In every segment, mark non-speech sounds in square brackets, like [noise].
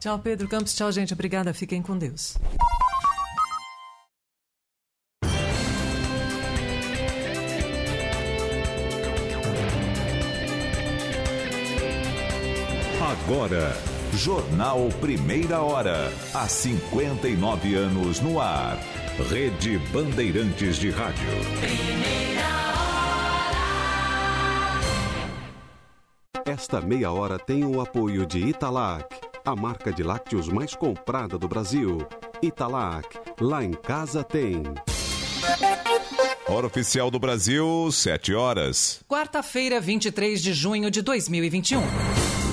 Tchau, Pedro Campos. Tchau, gente. Obrigada. Fiquem com Deus. Agora, Jornal Primeira Hora. Há 59 anos no ar. Rede Bandeirantes de Rádio. Esta meia hora tem o apoio de Italac, a marca de lácteos mais comprada do Brasil. Italac, lá em casa tem. Hora oficial do Brasil, 7 horas. Quarta-feira, 23 de junho de 2021.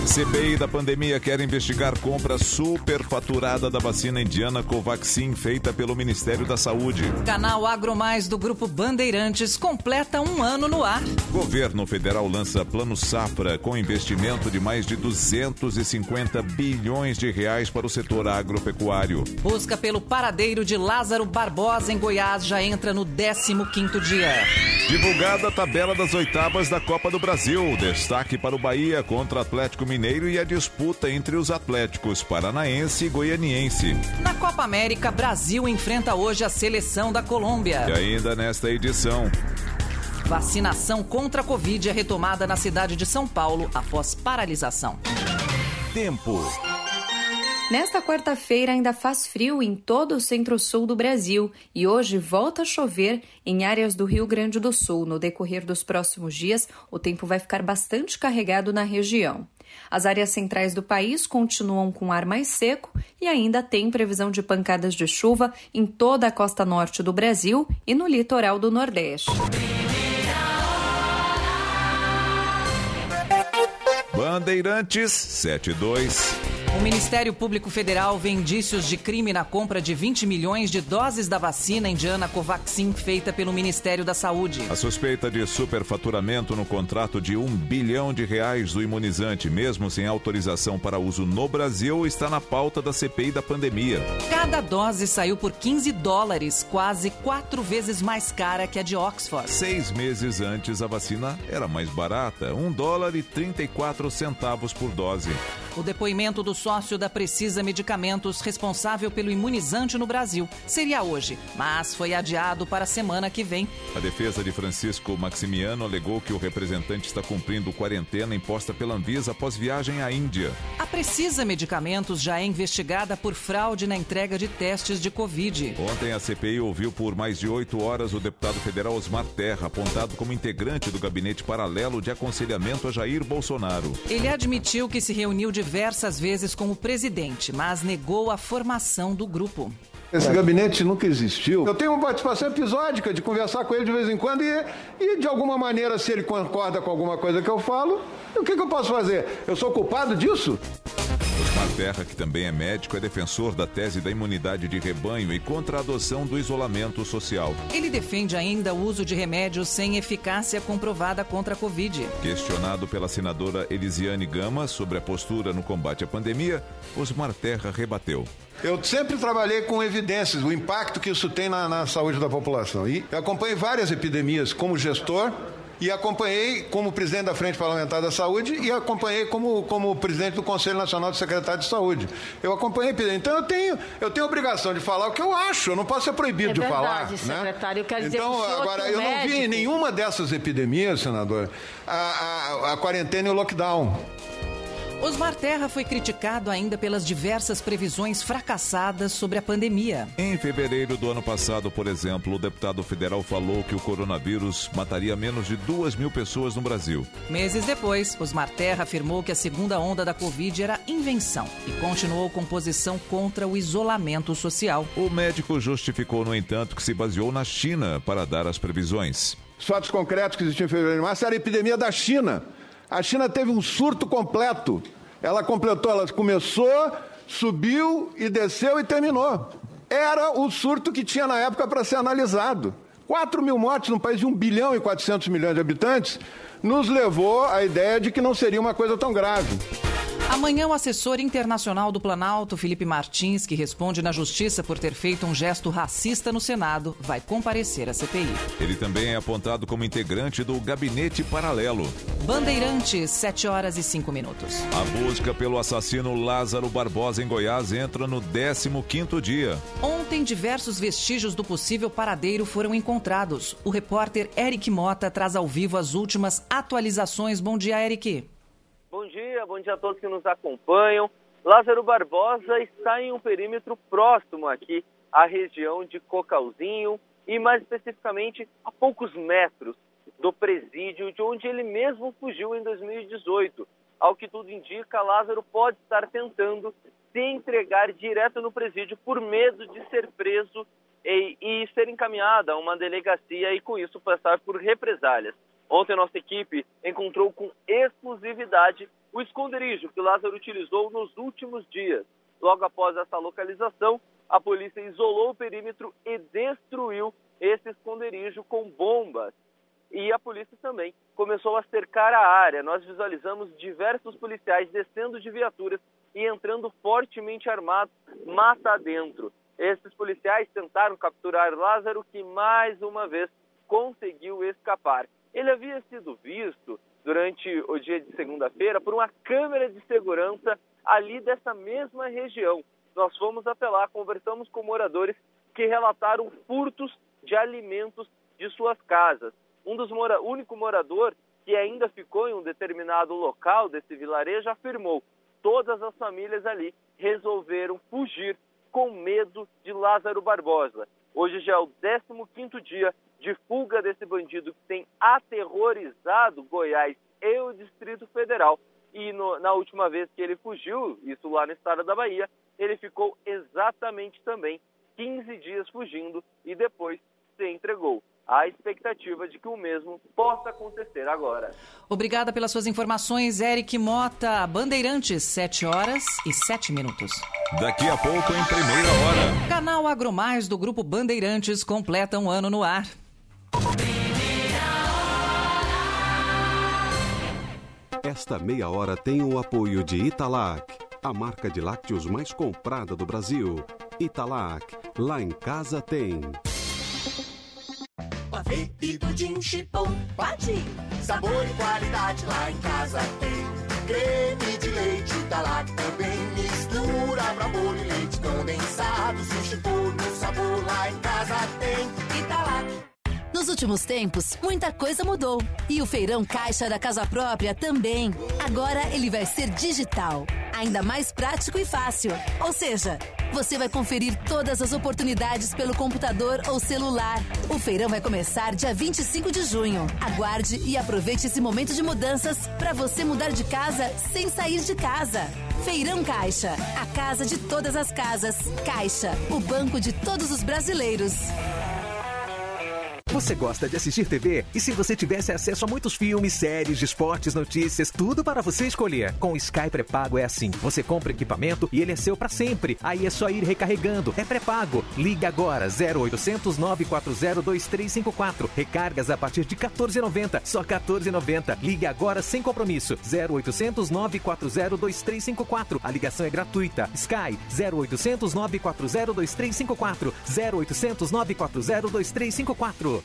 CPI da pandemia quer investigar compra superfaturada da vacina indiana Covaxin feita pelo Ministério da Saúde. Canal Agro Mais do Grupo Bandeirantes completa um ano no ar. Governo federal lança Plano Safra com investimento de mais de 250 bilhões de reais para o setor agropecuário. Busca pelo paradeiro de Lázaro Barbosa em Goiás já entra no 15º dia. Divulgada a tabela das oitavas da Copa do Brasil. Destaque para o Bahia contra Atlético Mineiro e a disputa entre os Atléticos Paranaense e Goianiense. Na Copa América, Brasil enfrenta hoje a seleção da Colômbia. E ainda nesta edição, Vacinação contra a Covid é retomada na cidade de São Paulo após paralisação. tempo. Nesta quarta-feira ainda faz frio em todo o centro-sul do Brasil e hoje volta a chover em áreas do Rio Grande do Sul. No decorrer dos próximos dias, o tempo vai ficar bastante carregado na região. As áreas centrais do país continuam com ar mais seco e ainda tem previsão de pancadas de chuva em toda a costa norte do Brasil e no litoral do Nordeste. Bandeirantes 72. O Ministério Público Federal vê indícios de crime na compra de 20 milhões de doses da vacina indiana Covaxin feita pelo Ministério da Saúde. A suspeita de superfaturamento no contrato de um bilhão de reais do imunizante, mesmo sem autorização para uso no Brasil, está na pauta da CPI da pandemia. Cada dose saiu por 15 dólares, quase quatro vezes mais cara que a de Oxford. Seis meses antes, a vacina era mais barata, um dólar e 34 centavos por dose. O depoimento do sócio da Precisa Medicamentos, responsável pelo imunizante no Brasil, seria hoje, mas foi adiado para a semana que vem. A defesa de Francisco Maximiano alegou que o representante está cumprindo quarentena imposta pela Anvisa após viagem à Índia. A Precisa Medicamentos já é investigada por fraude na entrega de testes de Covid. Ontem, a CPI ouviu por mais de oito horas o deputado federal Osmar Terra, apontado como integrante do gabinete paralelo de aconselhamento a Jair Bolsonaro. Ele admitiu que se reuniu diversas vezes com o presidente, mas negou a formação do grupo. Esse gabinete nunca existiu. Eu tenho uma participação episódica de conversar com ele de vez em quando e, e de alguma maneira, se ele concorda com alguma coisa que eu falo, o que, que eu posso fazer? Eu sou culpado disso? Osmar Terra, que também é médico, é defensor da tese da imunidade de rebanho e contra a adoção do isolamento social. Ele defende ainda o uso de remédios sem eficácia comprovada contra a Covid. Questionado pela senadora Elisiane Gama sobre a postura no combate à pandemia, Osmar Terra rebateu. Eu sempre trabalhei com evidências, o impacto que isso tem na, na saúde da população. E eu acompanhei várias epidemias como gestor e acompanhei como presidente da Frente Parlamentar da Saúde e acompanhei como, como presidente do Conselho Nacional de Secretários de Saúde. Eu acompanhei. Então eu tenho, eu tenho obrigação de falar o que eu acho, eu não posso ser proibido É de verdade, falar. né? secretário. Eu quero dizer então, agora, eu não vi em médico- nenhuma dessas epidemias, senador, a, a, a quarentena e o lockdown. Osmar Terra foi criticado ainda pelas diversas previsões fracassadas sobre a pandemia. Em fevereiro do ano passado, por exemplo, o deputado federal falou que o coronavírus mataria menos de duas mil pessoas no Brasil. Meses depois, Osmar Terra afirmou que a segunda onda da Covid era invenção e continuou com posição contra o isolamento social. O médico justificou, no entanto, que se baseou na China para dar as previsões. Os fatos concretos que existiam em fevereiro e março era a epidemia da China. A China teve um surto completo. Ela completou, ela começou, subiu e desceu e terminou. Era o surto que tinha na época para ser analisado. 4 mil mortes num país de 1 bilhão e 400 milhões de habitantes nos levou à ideia de que não seria uma coisa tão grave. Amanhã, o assessor internacional do Planalto, Felipe Martins, que responde na justiça por ter feito um gesto racista no Senado, vai comparecer à CPI. Ele também é apontado como integrante do Gabinete Paralelo. Bandeirantes, 7 horas e 5 minutos. A busca pelo assassino Lázaro Barbosa em Goiás entra no 15º dia. Ontem, diversos vestígios do possível paradeiro foram encontrados. O repórter Eric Mota traz ao vivo as últimas atualizações. Bom dia, Eric. Bom dia, bom dia a todos que nos acompanham. Lázaro Barbosa está em um perímetro próximo aqui à região de Cocalzinho e mais especificamente a poucos metros do presídio de onde ele mesmo fugiu em 2018. Ao que tudo indica, Lázaro pode estar tentando se entregar direto no presídio por medo de ser preso e, e ser encaminhado a uma delegacia e com isso passar por represálias. Ontem, nossa equipe encontrou com exclusividade o esconderijo que Lázaro utilizou nos últimos dias. Logo após essa localização, a polícia isolou o perímetro e destruiu esse esconderijo com bombas. E a polícia também começou a cercar a área. Nós visualizamos diversos policiais descendo de viaturas e entrando fortemente armados mata dentro. Esses policiais tentaram capturar Lázaro, que mais uma vez conseguiu escapar. Ele havia sido visto durante o dia de segunda-feira por uma câmera de segurança ali dessa mesma região. Nós fomos até lá, conversamos com moradores que relataram furtos de alimentos de suas casas. Um dos mora único morador que ainda ficou em um determinado local desse vilarejo afirmou: todas as famílias ali resolveram fugir com medo de Lázaro Barbosa. Hoje já é o 15º dia de fuga desse bandido que tem aterrorizado Goiás e o Distrito Federal. E no, na última vez que ele fugiu, isso lá no estado da Bahia, ele ficou exatamente também 15 dias fugindo e depois se entregou. Há expectativa de que o mesmo possa acontecer agora. Obrigada pelas suas informações, Eric Mota. Bandeirantes, 7 horas e 7 minutos. Daqui a pouco, em primeira hora. Canal Agromais do Grupo Bandeirantes completa um ano no ar. Esta meia hora tem o apoio de Italac, a marca de lácteos mais comprada do Brasil. Italac, lá em casa tem. Pavê e pudim chipom, pati. Sabor e qualidade lá em casa tem. Creme de leite Italac também. Mistura pra bolo e leite condensado. Sushi por no sabor lá em casa tem. Italac. Nos últimos tempos, muita coisa mudou. E o feirão caixa da casa própria também. Agora ele vai ser digital, ainda mais prático e fácil. Ou seja, você vai conferir todas as oportunidades pelo computador ou celular. O feirão vai começar dia 25 de junho. Aguarde e aproveite esse momento de mudanças para você mudar de casa sem sair de casa. Feirão Caixa, a casa de todas as casas. Caixa, o banco de todos os brasileiros. Você gosta de assistir TV? E se você tivesse acesso a muitos filmes, séries, esportes, notícias, tudo para você escolher? Com o Sky pré-pago é assim. Você compra equipamento e ele é seu para sempre. Aí é só ir recarregando. É pré-pago. Liga agora 0800 940 2354. Recargas a partir de 14,90. Só 14,90. Ligue agora sem compromisso. 0800 940 2354. A ligação é gratuita. Sky 0800 940 2354. 0800 940 2354.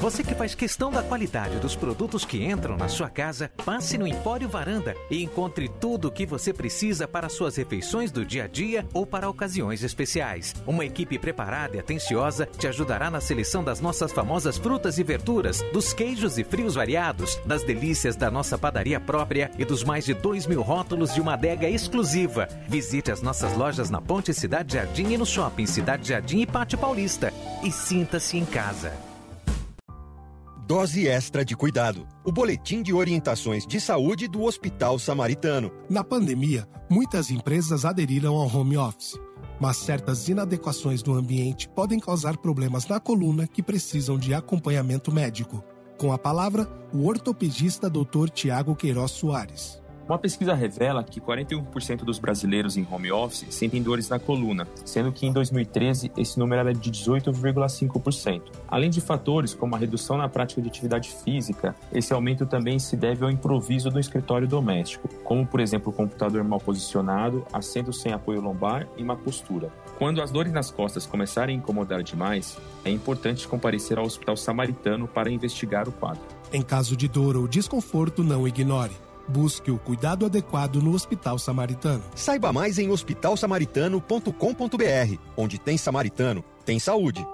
Você que faz questão da qualidade dos produtos que entram na sua casa, passe no Empório Varanda e encontre tudo o que você precisa para suas refeições do dia a dia ou para ocasiões especiais. Uma equipe preparada e atenciosa te ajudará na seleção das nossas famosas frutas e verduras, dos queijos e frios variados, das delícias da nossa padaria própria e dos mais de 2 mil rótulos de uma adega exclusiva. Visite as nossas lojas na Ponte Cidade Jardim e no Shopping Cidade Jardim e Pátio Paulista. E sinta-se em casa. Dose extra de cuidado. O boletim de orientações de saúde do Hospital Samaritano. Na pandemia, muitas empresas aderiram ao home office, mas certas inadequações do ambiente podem causar problemas na coluna que precisam de acompanhamento médico. Com a palavra, o ortopedista Dr. Tiago Queiroz Soares. Uma pesquisa revela que 41% dos brasileiros em home office sentem dores na coluna, sendo que em 2013 esse número era de 18,5%. Além de fatores como a redução na prática de atividade física, esse aumento também se deve ao improviso do escritório doméstico, como por exemplo o computador mal posicionado, assento sem apoio lombar e má postura. Quando as dores nas costas começarem a incomodar demais, é importante comparecer ao Hospital Samaritano para investigar o quadro. Em caso de dor ou desconforto, não ignore. Busque o cuidado adequado no Hospital Samaritano. Saiba mais em hospitalsamaritano.com.br. Onde tem samaritano, tem saúde.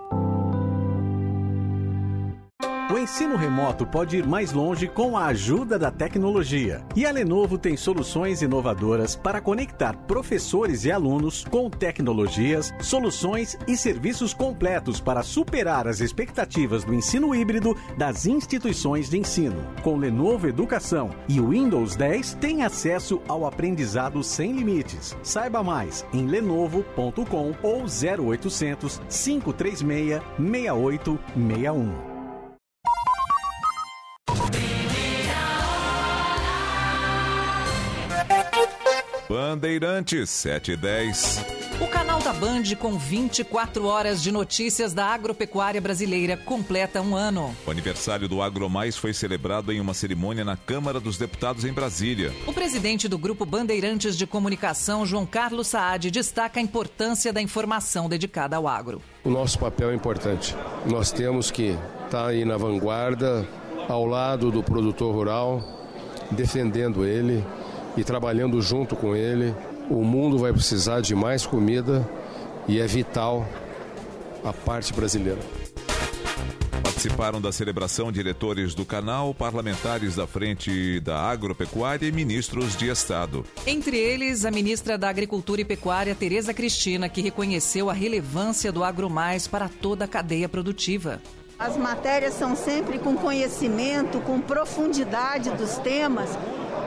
O ensino remoto pode ir mais longe com a ajuda da tecnologia. E a Lenovo tem soluções inovadoras para conectar professores e alunos com tecnologias, soluções e serviços completos para superar as expectativas do ensino híbrido das instituições de ensino. Com Lenovo Educação e o Windows 10, tem acesso ao aprendizado sem limites. Saiba mais em lenovo.com ou 0800 536 6861. Bandeirantes 710. O canal da Band, com 24 horas de notícias da agropecuária brasileira, completa um ano. O aniversário do AgroMais foi celebrado em uma cerimônia na Câmara dos Deputados em Brasília. O presidente do Grupo Bandeirantes de Comunicação, João Carlos Saad, destaca a importância da informação dedicada ao agro. O nosso papel é importante. Nós temos que estar aí na vanguarda, ao lado do produtor rural, defendendo ele e trabalhando junto com ele. O mundo vai precisar de mais comida e é vital a parte brasileira. Participaram da celebração diretores do canal, parlamentares da Frente da Agropecuária e ministros de Estado. Entre eles, a ministra da Agricultura e Pecuária, Tereza Cristina, que reconheceu a relevância do AgroMais para toda a cadeia produtiva. As matérias são sempre com conhecimento, com profundidade dos temas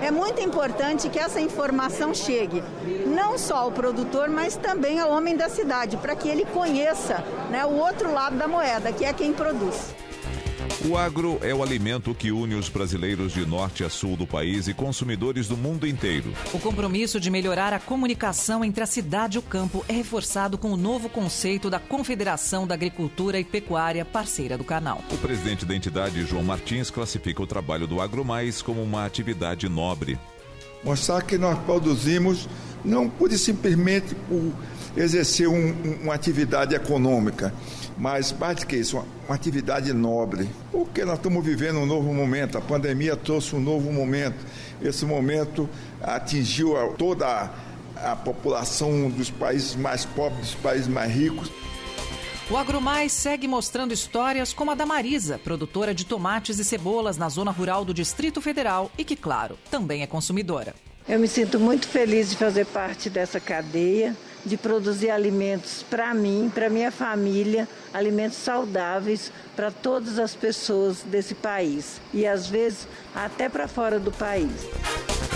é muito importante que essa informação chegue não só ao produtor, mas também ao homem da cidade, para que ele conheça né, o outro lado da moeda, que é quem produz. O agro é o alimento que une os brasileiros de norte a sul do país e consumidores do mundo inteiro. O compromisso de melhorar a comunicação entre a cidade e o campo é reforçado com o novo conceito da Confederação da Agricultura e Pecuária, parceira do canal. O presidente da entidade, João Martins, classifica o trabalho do AgroMais como uma atividade nobre. Mostrar que nós produzimos não por simplesmente por exercer um, uma atividade econômica, mas mais do que isso, uma, uma atividade nobre. Porque nós estamos vivendo um novo momento, a pandemia trouxe um novo momento. Esse momento atingiu a, toda a, a população dos países mais pobres, dos países mais ricos. O AgroMais segue mostrando histórias como a da Marisa, produtora de tomates e cebolas na zona rural do Distrito Federal e que, claro, também é consumidora. Eu me sinto muito feliz de fazer parte dessa cadeia de produzir alimentos para mim, para minha família, alimentos saudáveis para todas as pessoas desse país. E às vezes até para fora do país.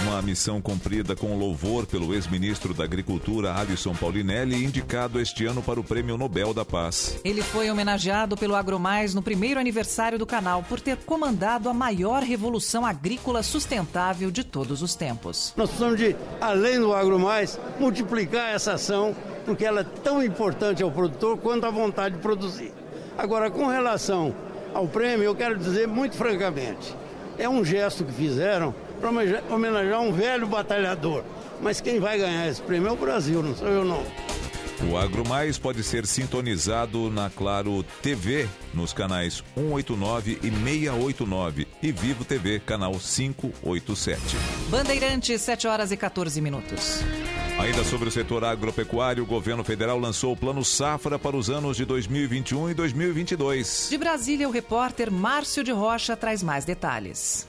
Uma missão cumprida com louvor pelo ex-ministro da Agricultura, Alisson Paulinelli, indicado este ano para o Prêmio Nobel da Paz. Ele foi homenageado pelo AgroMais no primeiro aniversário do canal por ter comandado a maior revolução agrícola sustentável de todos os tempos. Nós precisamos de, além do AgroMais, multiplicar essa ação, porque ela é tão importante ao produtor quanto a vontade de produzir. Agora, com relação ao prêmio, eu quero dizer muito francamente, é um gesto que fizeram para homenagear um velho batalhador. Mas quem vai ganhar esse prêmio é o Brasil, não sou eu não. O Agro Mais pode ser sintonizado na Claro TV nos canais 189 e 689 e Vivo TV canal 587. Bandeirantes, 7 horas e 14 minutos. Ainda sobre o setor agropecuário, o governo federal lançou o Plano Safra para os anos de 2021 e 2022. De Brasília, o repórter Márcio de Rocha traz mais detalhes.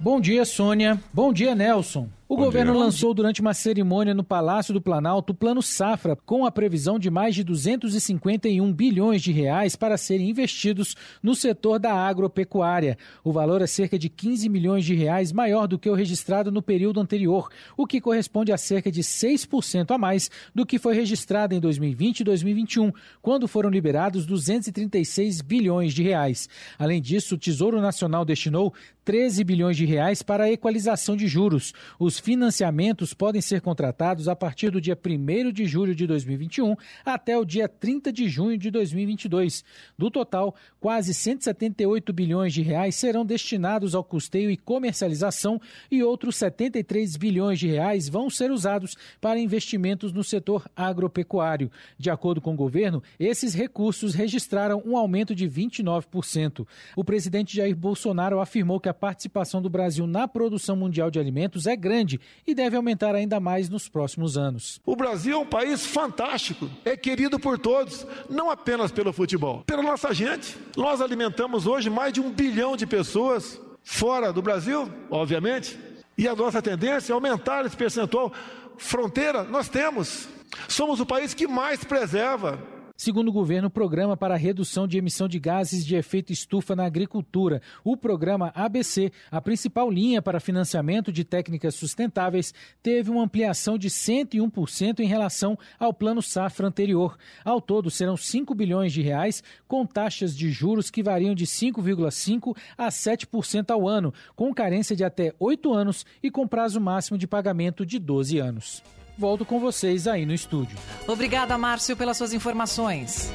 Bom dia, Sônia. Bom dia, Nelson. O Bom governo dia. lançou durante uma cerimônia no Palácio do Planalto o Plano Safra, com a previsão de mais de 251 bilhões de reais para serem investidos no setor da agropecuária. O valor é cerca de 15 milhões de reais maior do que o registrado no período anterior, o que corresponde a cerca de 6% a mais do que foi registrado em 2020 e 2021, quando foram liberados 236 bilhões de reais. Além disso, o Tesouro Nacional destinou 13 bilhões de reais para a equalização de juros. Os financiamentos podem ser contratados a partir do dia 1 de julho de 2021 até o dia 30 de junho de 2022. Do total, quase 178 bilhões de reais serão destinados ao custeio e comercialização e outros 73 bilhões de reais vão ser usados para investimentos no setor agropecuário. De acordo com o governo, esses recursos registraram um aumento de 29%. O presidente Jair Bolsonaro afirmou que a participação do Brasil na produção mundial de alimentos é grande e deve aumentar ainda mais nos próximos anos. O Brasil é um país fantástico, é querido por todos, não apenas pelo futebol, pela nossa gente. Nós alimentamos hoje mais de um bilhão de pessoas fora do Brasil, obviamente, e a nossa tendência é aumentar esse percentual. Fronteira, nós temos. Somos o país que mais preserva Segundo o governo, o Programa para a Redução de Emissão de Gases de Efeito Estufa na Agricultura, o programa ABC, a principal linha para financiamento de técnicas sustentáveis, teve uma ampliação de 101% em relação ao plano safra anterior. Ao todo, serão 5 bilhões de reais, com taxas de juros que variam de 5,5% a 7% ao ano, com carência de até 8 anos e com prazo máximo de pagamento de 12 anos. Volto com vocês aí no estúdio. Obrigada, Márcio, pelas suas informações.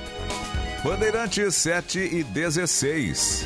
Bandeirantes 7 e 16.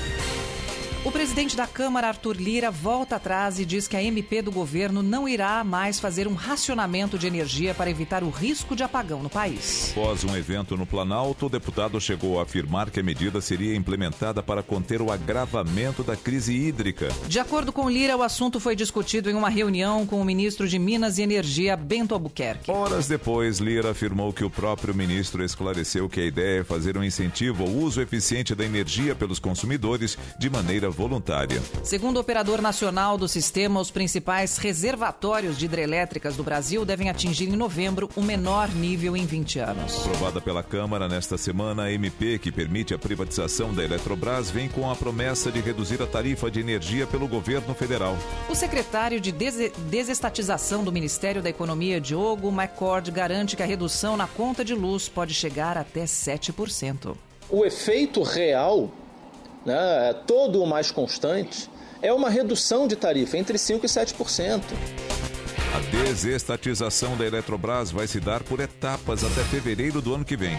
O presidente da Câmara, Arthur Lira, volta atrás e diz que a MP do governo não irá mais fazer um racionamento de energia para evitar o risco de apagão no país. Após um evento no Planalto, o deputado chegou a afirmar que a medida seria implementada para conter o agravamento da crise hídrica. De acordo com Lira, o assunto foi discutido em uma reunião com o ministro de Minas e Energia, Bento Albuquerque. Horas depois, Lira afirmou que o próprio ministro esclareceu que a ideia é fazer um incentivo ao uso eficiente da energia pelos consumidores de maneira voluntária. Segundo o operador nacional do sistema, os principais reservatórios de hidrelétricas do Brasil devem atingir em novembro o menor nível em 20 anos. Aprovada pela Câmara nesta semana, a MP, que permite a privatização da Eletrobras, vem com a promessa de reduzir a tarifa de energia pelo governo federal. O secretário de Des Desestatização do Ministério da Economia, Diogo McCord, garante que a redução na conta de luz pode chegar até 7%. O efeito real né, todo o mais constante, é uma redução de tarifa entre 5% e 7%. A desestatização da Eletrobras vai se dar por etapas até fevereiro do ano que vem.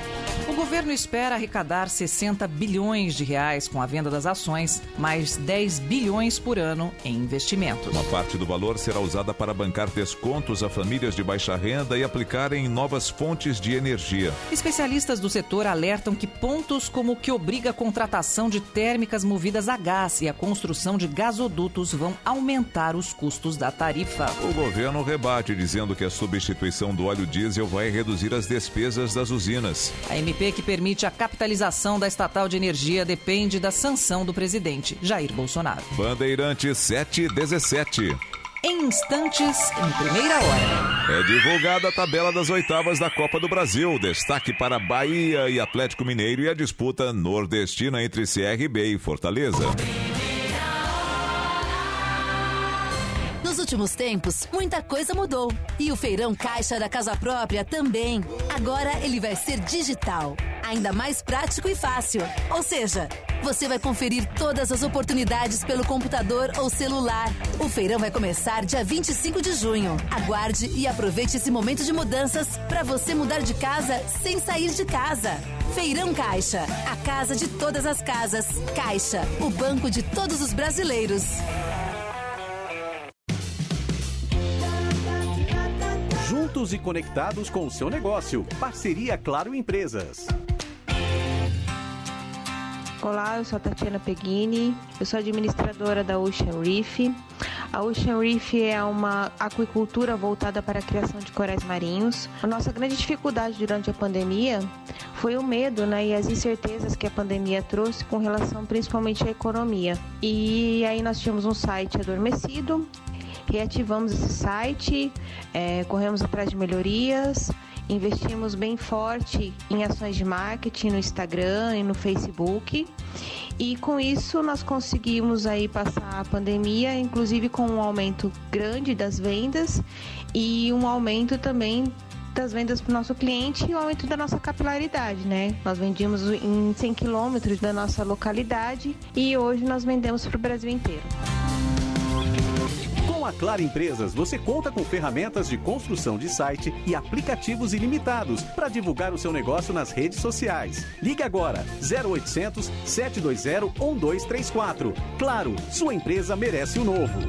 O governo espera arrecadar 60 bilhões de reais com a venda das ações, mais 10 bilhões por ano em investimentos. Uma parte do valor será usada para bancar descontos a famílias de baixa renda e aplicar em novas fontes de energia. Especialistas do setor alertam que pontos como o que obriga a contratação de térmicas movidas a gás e a construção de gasodutos vão aumentar os custos da tarifa. O governo rebate dizendo que a substituição do óleo diesel vai reduzir as despesas das usinas. A MP que permite a capitalização da estatal de energia depende da sanção do presidente Jair Bolsonaro. Bandeirante 717. Em instantes, em primeira hora. É divulgada a tabela das oitavas da Copa do Brasil. Destaque para Bahia e Atlético Mineiro e a disputa nordestina entre CRB e Fortaleza. Nos últimos tempos, muita coisa mudou. E o feirão caixa da casa própria também. Agora ele vai ser digital, ainda mais prático e fácil. Ou seja, você vai conferir todas as oportunidades pelo computador ou celular. O feirão vai começar dia 25 de junho. Aguarde e aproveite esse momento de mudanças para você mudar de casa sem sair de casa. Feirão Caixa, a casa de todas as casas. Caixa, o banco de todos os brasileiros. juntos e conectados com o seu negócio. Parceria Claro Empresas. Olá, eu sou a Tatiana Peghini, eu sou administradora da Ocean Reef. A Ocean Reef é uma aquicultura voltada para a criação de corais marinhos. A nossa grande dificuldade durante a pandemia foi o medo né, e as incertezas que a pandemia trouxe com relação principalmente à economia. E aí nós tínhamos um site adormecido, reativamos esse site, é, corremos atrás de melhorias, investimos bem forte em ações de marketing no Instagram e no Facebook. E com isso nós conseguimos aí passar a pandemia, inclusive com um aumento grande das vendas e um aumento também das vendas para o nosso cliente e o aumento da nossa capilaridade, né? Nós vendíamos em 100 quilômetros da nossa localidade e hoje nós vendemos para o Brasil inteiro. Com a Claro Empresas, você conta com ferramentas de construção de site e aplicativos ilimitados para divulgar o seu negócio nas redes sociais. Ligue agora 0800 720 1234. Claro, sua empresa merece o novo.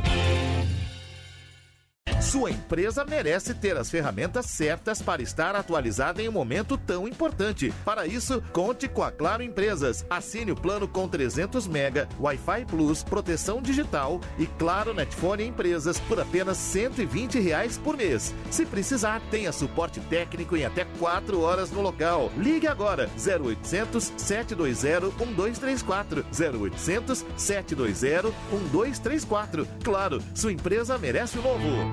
Sua empresa merece ter as ferramentas certas para estar atualizada em um momento tão importante. Para isso, conte com a Claro Empresas. Assine o plano com 300 mega, Wi-Fi Plus, proteção digital e Claro Netfone Empresas por apenas 120 reais por mês. Se precisar, tenha suporte técnico em até 4 horas no local. Ligue agora 0800 720 1234 0800 720 1234. Claro, sua empresa merece o novo.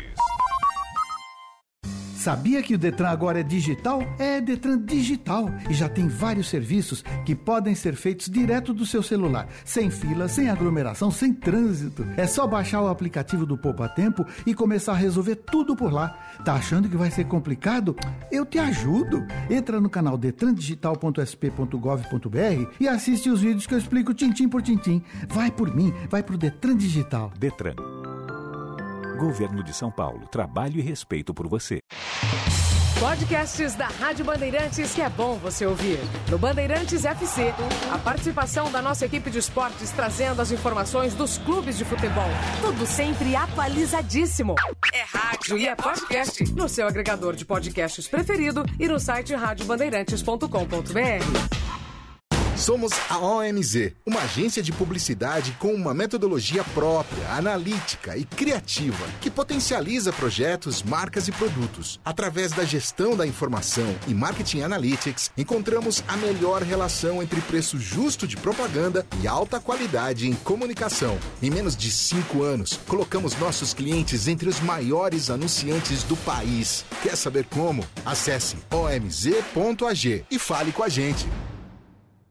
Sabia que o Detran agora é digital? É Detran Digital e já tem vários serviços que podem ser feitos direto do seu celular, sem fila, sem aglomeração, sem trânsito. É só baixar o aplicativo do Poupa Tempo e começar a resolver tudo por lá. Tá achando que vai ser complicado? Eu te ajudo. Entra no canal detrandigital.sp.gov.br e assiste os vídeos que eu explico tintim por tintim. Vai por mim, vai pro Detran Digital. Detran. Governo de São Paulo. Trabalho e respeito por você. Podcasts da Rádio Bandeirantes que é bom você ouvir. No Bandeirantes FC, a participação da nossa equipe de esportes trazendo as informações dos clubes de futebol. Tudo sempre atualizadíssimo. É rádio e é podcast no seu agregador de podcasts preferido e no site radiobandeirantes.com.br. Somos a OMZ, uma agência de publicidade com uma metodologia própria, analítica e criativa, que potencializa projetos, marcas e produtos. Através da gestão da informação e marketing analytics, encontramos a melhor relação entre preço justo de propaganda e alta qualidade em comunicação. Em menos de cinco anos, colocamos nossos clientes entre os maiores anunciantes do país. Quer saber como? Acesse omz.ag e fale com a gente.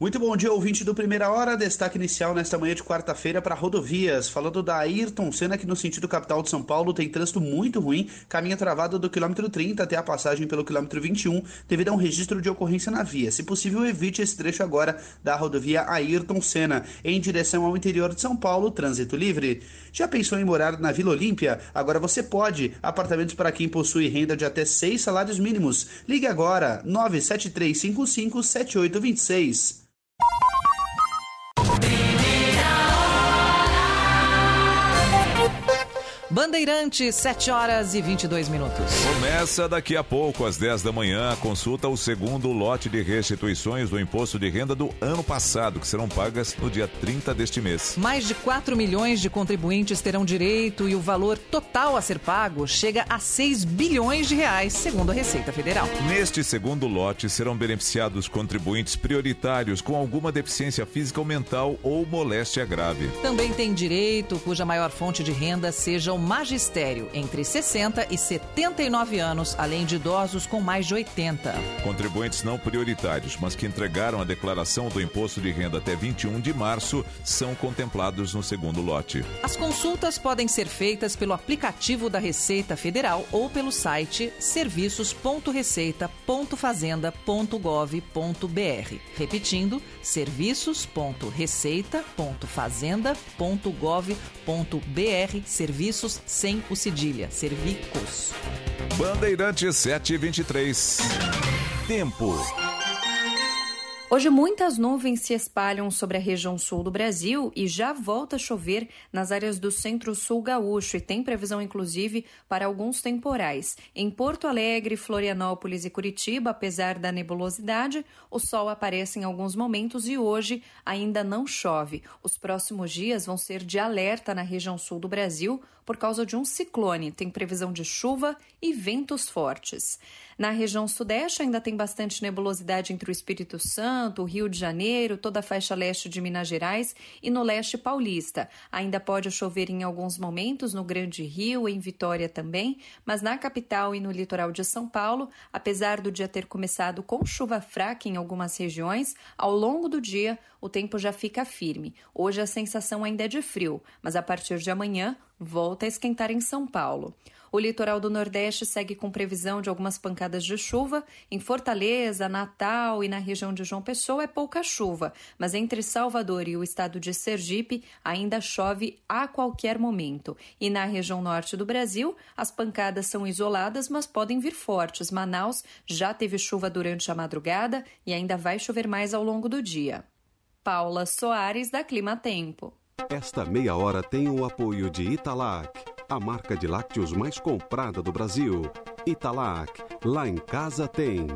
Muito bom dia, ouvinte do Primeira Hora. Destaque inicial nesta manhã de quarta-feira para rodovias. Falando da Ayrton Senna, que no sentido capital de São Paulo tem trânsito muito ruim. Caminho travado do quilômetro 30 até a passagem pelo quilômetro 21, devido a um registro de ocorrência na via. Se possível, evite esse trecho agora da rodovia Ayrton Senna. Em direção ao interior de São Paulo, trânsito livre. Já pensou em morar na Vila Olímpia? Agora você pode. Apartamentos para quem possui renda de até seis salários mínimos. Ligue agora 97355 7826. Bandeirantes, 7 horas e 22 minutos. Começa daqui a pouco, às 10 da manhã, a consulta o segundo lote de restituições do imposto de renda do ano passado, que serão pagas no dia 30 deste mês. Mais de 4 milhões de contribuintes terão direito e o valor total a ser pago chega a 6 bilhões de reais, segundo a Receita Federal. Neste segundo lote serão beneficiados contribuintes prioritários com alguma deficiência física ou mental ou moléstia grave. Também tem direito cuja maior fonte de renda seja o magistério, entre 60 e 79 anos, além de idosos com mais de 80. Contribuintes não prioritários, mas que entregaram a declaração do imposto de renda até 21 de março, são contemplados no segundo lote. As consultas podem ser feitas pelo aplicativo da Receita Federal ou pelo site serviços.receita.fazenda.gov.br. Repetindo, serviços.receita.fazenda.gov.br. Serviços sem o cedilha, cervicos. Bandeirante 723. Tempo. Hoje, muitas nuvens se espalham sobre a região sul do Brasil e já volta a chover nas áreas do centro-sul gaúcho e tem previsão, inclusive, para alguns temporais. Em Porto Alegre, Florianópolis e Curitiba, apesar da nebulosidade, o sol aparece em alguns momentos e hoje ainda não chove. Os próximos dias vão ser de alerta na região sul do Brasil por causa de um ciclone. Tem previsão de chuva e ventos fortes. Na região sudeste ainda tem bastante nebulosidade entre o Espírito Santo, o Rio de Janeiro, toda a faixa leste de Minas Gerais e no leste paulista. Ainda pode chover em alguns momentos no Grande Rio, em Vitória também, mas na capital e no litoral de São Paulo, apesar do dia ter começado com chuva fraca em algumas regiões, ao longo do dia o tempo já fica firme. Hoje a sensação ainda é de frio, mas a partir de amanhã volta a esquentar em São Paulo. O litoral do Nordeste segue com previsão de algumas pancadas de chuva. Em Fortaleza, Natal e na região de João Pessoa é pouca chuva, mas entre Salvador e o estado de Sergipe ainda chove a qualquer momento. E na região norte do Brasil, as pancadas são isoladas, mas podem vir fortes. Manaus já teve chuva durante a madrugada e ainda vai chover mais ao longo do dia. Paula Soares, da Clima Tempo. Esta meia hora tem o apoio de Italac, a marca de lácteos mais comprada do Brasil. Italac, lá em casa tem.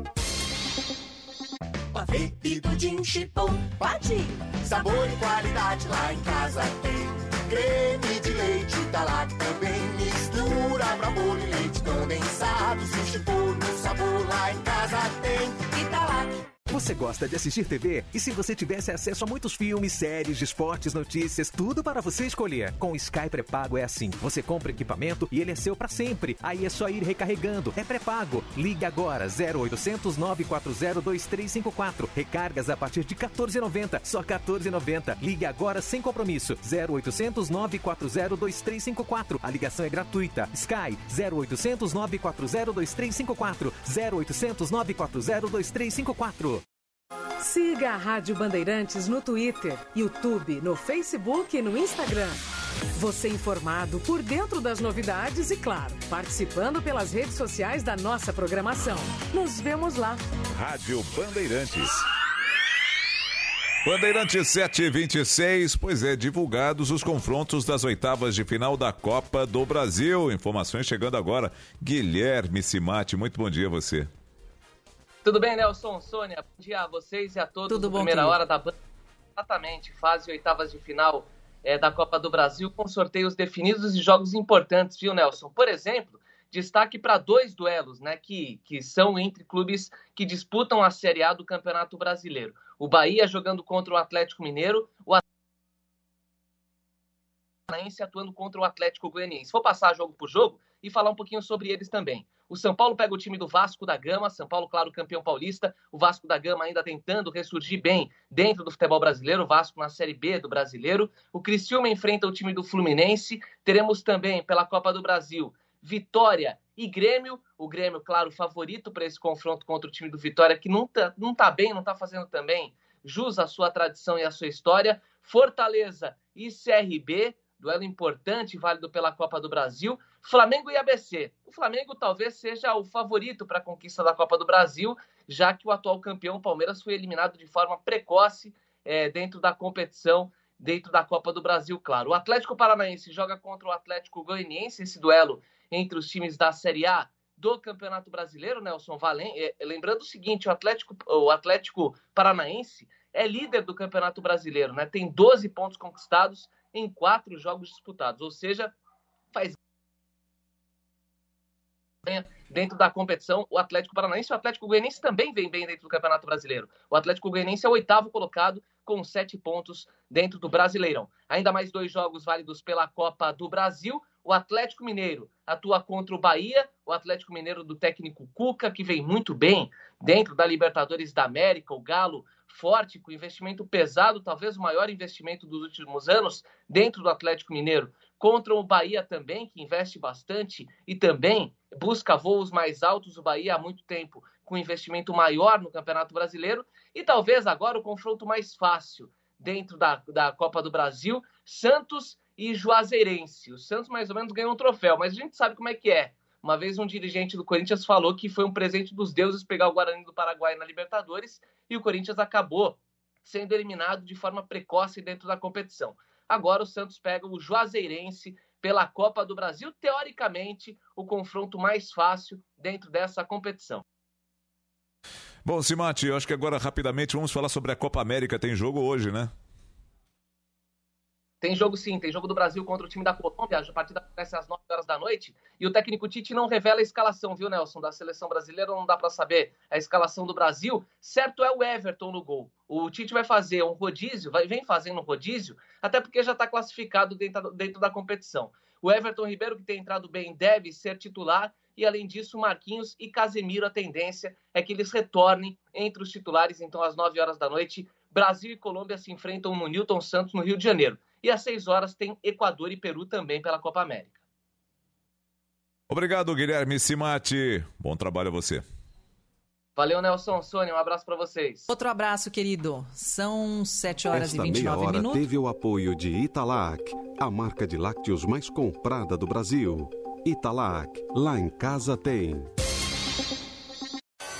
Pavê e pudim chipom, pode! Sabor e qualidade lá em casa tem. Creme de leite Italac também mistura pra bolo e leite condensado. Se chipom no sabor lá em casa tem. Italac. Você gosta de assistir TV? E se você tivesse acesso a muitos filmes, séries, esportes, notícias, tudo para você escolher? Com o Sky pré-pago é assim. Você compra equipamento e ele é seu para sempre. Aí é só ir recarregando. É pré-pago. Ligue agora 0800 940 2354. Recargas a partir de 14,90. Só 14,90. Ligue agora sem compromisso. 0800 940 2354. A ligação é gratuita. Sky 0800 940 2354. 0800 940 2354. Siga a Rádio Bandeirantes no Twitter, YouTube, no Facebook e no Instagram. Você informado por dentro das novidades e, claro, participando pelas redes sociais da nossa programação. Nos vemos lá. Rádio Bandeirantes. Bandeirantes 726, pois é, divulgados os confrontos das oitavas de final da Copa do Brasil. Informações chegando agora. Guilherme Simati, muito bom dia a você. Tudo bem, Nelson, Sônia? Bom dia a vocês e a todos. Tudo bom, primeira hora da banda. Exatamente, fase oitavas de final é, da Copa do Brasil, com sorteios definidos e jogos importantes, viu, Nelson? Por exemplo, destaque para dois duelos, né, que, que são entre clubes que disputam a Série A do Campeonato Brasileiro. O Bahia jogando contra o Atlético Mineiro, o Paranaense atuando contra o Atlético Goianiense. Vou passar jogo por jogo e falar um pouquinho sobre eles também. O São Paulo pega o time do Vasco da Gama, São Paulo, claro, campeão paulista. O Vasco da Gama ainda tentando ressurgir bem dentro do futebol brasileiro, o Vasco na Série B do brasileiro. O Criciúma enfrenta o time do Fluminense. Teremos também, pela Copa do Brasil, Vitória e Grêmio. O Grêmio, claro, favorito para esse confronto contra o time do Vitória, que não tá, não tá bem, não tá fazendo também jus à sua tradição e à sua história. Fortaleza e CRB, duelo importante, válido pela Copa do Brasil. Flamengo e ABC. O Flamengo talvez seja o favorito para a conquista da Copa do Brasil, já que o atual campeão Palmeiras foi eliminado de forma precoce é, dentro da competição, dentro da Copa do Brasil, claro. O Atlético Paranaense joga contra o Atlético Goianiense, esse duelo entre os times da Série A do Campeonato Brasileiro, Nelson Valen. É, lembrando o seguinte, o Atlético, o Atlético Paranaense é líder do Campeonato Brasileiro, né? Tem 12 pontos conquistados em quatro jogos disputados, ou seja, faz dentro da competição o Atlético Paranaense o Atlético Goianiense também vem bem dentro do Campeonato Brasileiro. O Atlético Goianiense é o oitavo colocado com sete pontos dentro do Brasileirão. Ainda mais dois jogos válidos pela Copa do Brasil. O Atlético Mineiro atua contra o Bahia, o Atlético Mineiro do técnico Cuca, que vem muito bem dentro da Libertadores da América, o Galo forte, com investimento pesado, talvez o maior investimento dos últimos anos dentro do Atlético Mineiro. Contra o Bahia também, que investe bastante e também busca voos mais altos. O Bahia há muito tempo com investimento maior no Campeonato Brasileiro. E talvez agora o confronto mais fácil dentro da, da Copa do Brasil: Santos e Juazeirense. O Santos mais ou menos ganhou um troféu, mas a gente sabe como é que é. Uma vez um dirigente do Corinthians falou que foi um presente dos deuses pegar o Guarani do Paraguai na Libertadores e o Corinthians acabou sendo eliminado de forma precoce dentro da competição. Agora o Santos pega o Juazeirense pela Copa do Brasil, teoricamente o confronto mais fácil dentro dessa competição. Bom, Simati, eu acho que agora rapidamente vamos falar sobre a Copa América. Tem jogo hoje, né? Tem jogo sim, tem jogo do Brasil contra o time da Colômbia. A partida acontece às 9 horas da noite. E o técnico Tite não revela a escalação, viu, Nelson? Da seleção brasileira não dá para saber a escalação do Brasil. Certo é o Everton no gol. O Tite vai fazer um rodízio, vai, vem fazendo um rodízio, até porque já está classificado dentro, dentro da competição. O Everton Ribeiro, que tem entrado bem, deve ser titular. E além disso, Marquinhos e Casemiro, a tendência é que eles retornem entre os titulares. Então, às 9 horas da noite, Brasil e Colômbia se enfrentam no Newton Santos, no Rio de Janeiro. E às 6 horas tem Equador e Peru também pela Copa América. Obrigado, Guilherme Simati. Bom trabalho a você. Valeu, Nelson. Sônia, um abraço para vocês. Outro abraço, querido. São 7 horas Esta e 29 meia hora minutos. teve o apoio de Italac, a marca de lácteos mais comprada do Brasil. Italac, lá em casa tem.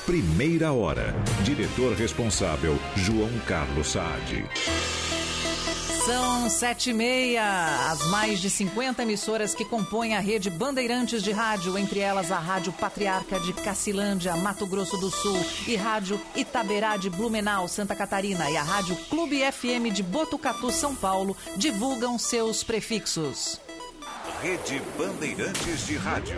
Primeira hora. Diretor responsável, João Carlos Saad. São sete e meia. As mais de 50 emissoras que compõem a rede Bandeirantes de Rádio, entre elas a Rádio Patriarca de Cacilândia, Mato Grosso do Sul, e Rádio Itaberá de Blumenau, Santa Catarina, e a Rádio Clube FM de Botucatu, São Paulo, divulgam seus prefixos. Rede Bandeirantes de Rádio.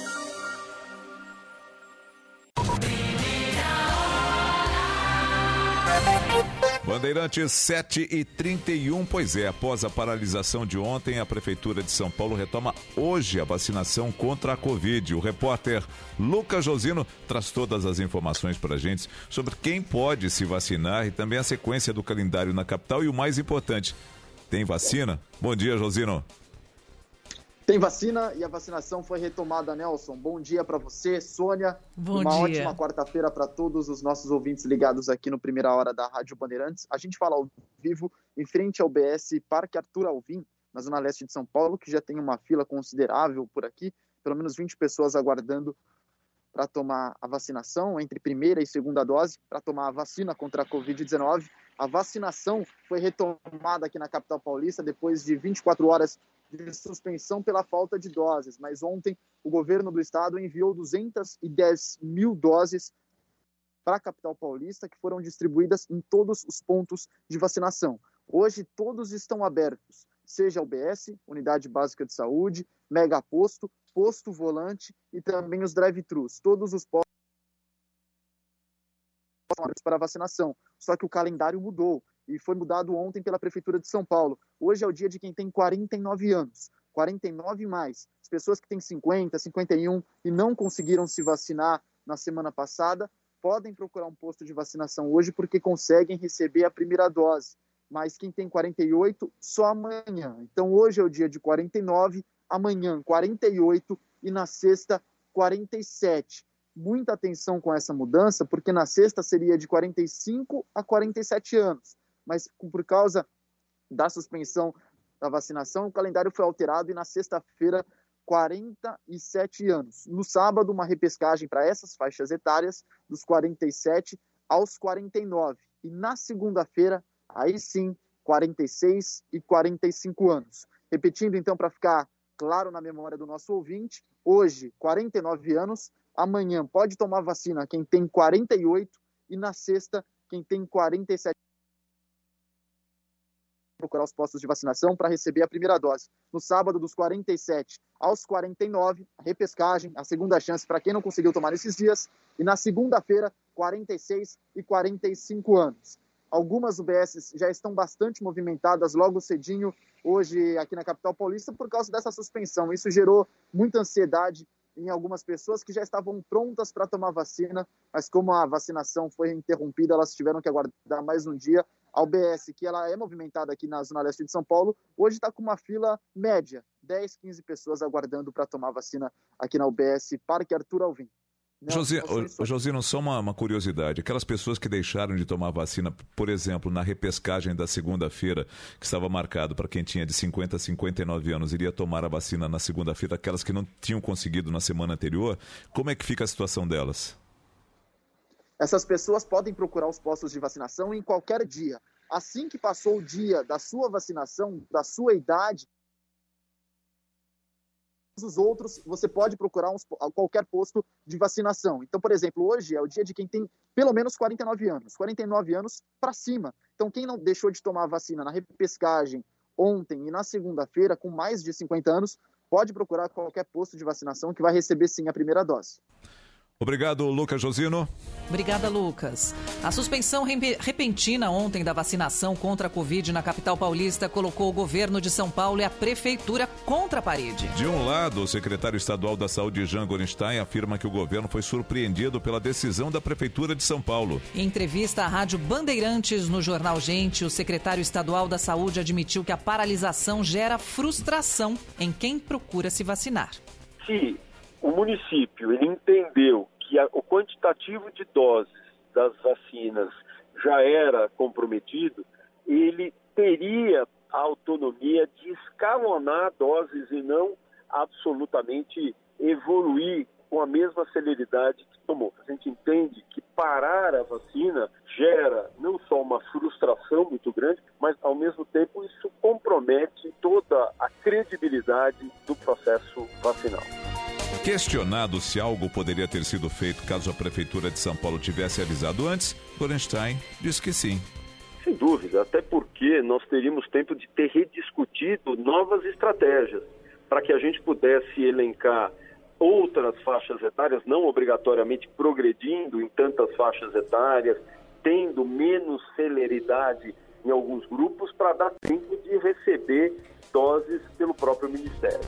Bandeirantes 7 e 31, pois é, após a paralisação de ontem, a Prefeitura de São Paulo retoma hoje a vacinação contra a Covid. O repórter Lucas Josino traz todas as informações para a gente sobre quem pode se vacinar e também a sequência do calendário na capital e o mais importante, tem vacina? Bom dia, Josino. Tem vacina e a vacinação foi retomada, Nelson. Bom dia para você, Sônia. Bom Uma dia. ótima quarta-feira para todos os nossos ouvintes ligados aqui no Primeira Hora da Rádio Bandeirantes. A gente fala ao vivo em frente ao BS Parque Arthur Alvim, na zona leste de São Paulo, que já tem uma fila considerável por aqui, pelo menos 20 pessoas aguardando para tomar a vacinação entre primeira e segunda dose, para tomar a vacina contra a Covid-19. A vacinação foi retomada aqui na capital paulista depois de 24 horas de suspensão pela falta de doses, mas ontem o governo do estado enviou 210 mil doses para a capital paulista, que foram distribuídas em todos os pontos de vacinação. Hoje todos estão abertos, seja UBS, Unidade Básica de Saúde, Mega Posto, Posto Volante e também os drive-thrus. Todos os postos para vacinação. Só que o calendário mudou e foi mudado ontem pela Prefeitura de São Paulo. Hoje é o dia de quem tem 49 anos, 49 e mais. As pessoas que têm 50, 51 e não conseguiram se vacinar na semana passada podem procurar um posto de vacinação hoje porque conseguem receber a primeira dose. Mas quem tem 48, só amanhã. Então hoje é o dia de 49, amanhã 48 e na sexta 47. Muita atenção com essa mudança, porque na sexta seria de 45 a 47 anos mas por causa da suspensão da vacinação, o calendário foi alterado e na sexta-feira, 47 anos. No sábado, uma repescagem para essas faixas etárias, dos 47 aos 49. E na segunda-feira, aí sim, 46 e 45 anos. Repetindo então para ficar claro na memória do nosso ouvinte, hoje 49 anos, amanhã pode tomar vacina quem tem 48 e na sexta quem tem 47 procurar os postos de vacinação para receber a primeira dose. No sábado, dos 47 aos 49, a repescagem, a segunda chance para quem não conseguiu tomar nesses dias. E na segunda-feira, 46 e 45 anos. Algumas UBSs já estão bastante movimentadas logo cedinho hoje aqui na capital paulista por causa dessa suspensão. Isso gerou muita ansiedade em algumas pessoas que já estavam prontas para tomar vacina, mas como a vacinação foi interrompida, elas tiveram que aguardar mais um dia. A UBS, que ela é movimentada aqui na Zona Leste de São Paulo, hoje está com uma fila média, 10, 15 pessoas aguardando para tomar vacina aqui na UBS Parque Arthur Alvim. José, Josino, só uma, uma, curiosidade. Aquelas pessoas que deixaram de tomar vacina, por exemplo, na repescagem da segunda-feira, que estava marcado para quem tinha de 50 a 59 anos, iria tomar a vacina na segunda-feira, aquelas que não tinham conseguido na semana anterior, como é que fica a situação delas? Essas pessoas podem procurar os postos de vacinação em qualquer dia. Assim que passou o dia da sua vacinação, da sua idade, os outros, você pode procurar uns, qualquer posto de vacinação. Então, por exemplo, hoje é o dia de quem tem pelo menos 49 anos, 49 anos para cima. Então, quem não deixou de tomar a vacina na repescagem ontem e na segunda-feira, com mais de 50 anos, pode procurar qualquer posto de vacinação que vai receber sim a primeira dose. Obrigado, Lucas Josino. Obrigada, Lucas. A suspensão repentina ontem da vacinação contra a Covid na capital paulista colocou o governo de São Paulo e a prefeitura contra a parede. De um lado, o secretário estadual da Saúde, Jean Gorenstein, afirma que o governo foi surpreendido pela decisão da prefeitura de São Paulo. Em entrevista à Rádio Bandeirantes no jornal Gente, o secretário estadual da Saúde admitiu que a paralisação gera frustração em quem procura se vacinar. Se o município ele entendeu que a, o quantitativo de doses das vacinas já era comprometido, ele teria a autonomia de escalonar doses e não absolutamente evoluir com a mesma celeridade que tomou. A gente entende que parar a vacina gera não só uma frustração muito grande, mas ao mesmo tempo isso compromete toda a credibilidade do processo vacinal. Questionado se algo poderia ter sido feito caso a Prefeitura de São Paulo tivesse avisado antes, Gorenstein disse que sim. Sem dúvida, até porque nós teríamos tempo de ter rediscutido novas estratégias para que a gente pudesse elencar outras faixas etárias, não obrigatoriamente progredindo em tantas faixas etárias, tendo menos celeridade em alguns grupos, para dar tempo de receber doses pelo próprio Ministério.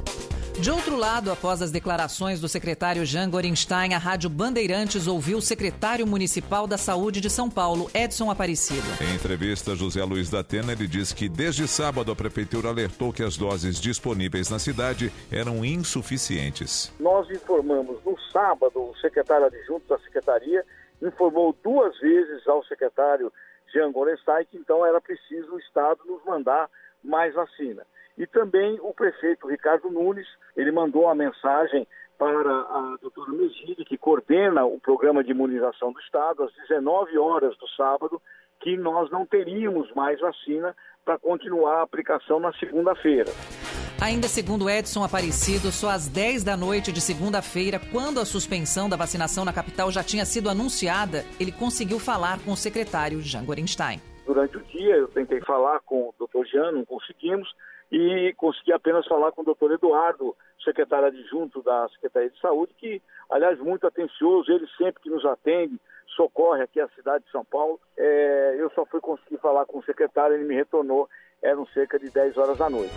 De outro lado, após as declarações do secretário Jean Gorenstein, a Rádio Bandeirantes ouviu o secretário municipal da Saúde de São Paulo, Edson Aparecido. Em entrevista, José Luiz da Atena, ele disse que desde sábado a prefeitura alertou que as doses disponíveis na cidade eram insuficientes. Nós informamos no sábado, o secretário adjunto da secretaria informou duas vezes ao secretário Jean Gorenstein que então era preciso o Estado nos mandar mais vacina. E também o prefeito Ricardo Nunes, ele mandou uma mensagem para a doutora Megide, que coordena o programa de imunização do Estado, às 19 horas do sábado, que nós não teríamos mais vacina para continuar a aplicação na segunda-feira. Ainda segundo Edson Aparecido, só às 10 da noite de segunda-feira, quando a suspensão da vacinação na capital já tinha sido anunciada, ele conseguiu falar com o secretário Jean Gorenstein. Durante o dia eu tentei falar com o doutor Jean, não conseguimos, e consegui apenas falar com o doutor Eduardo, secretário adjunto da Secretaria de Saúde, que, aliás, muito atencioso, ele sempre que nos atende, socorre aqui a cidade de São Paulo. É, eu só fui conseguir falar com o secretário, ele me retornou, eram cerca de 10 horas da noite.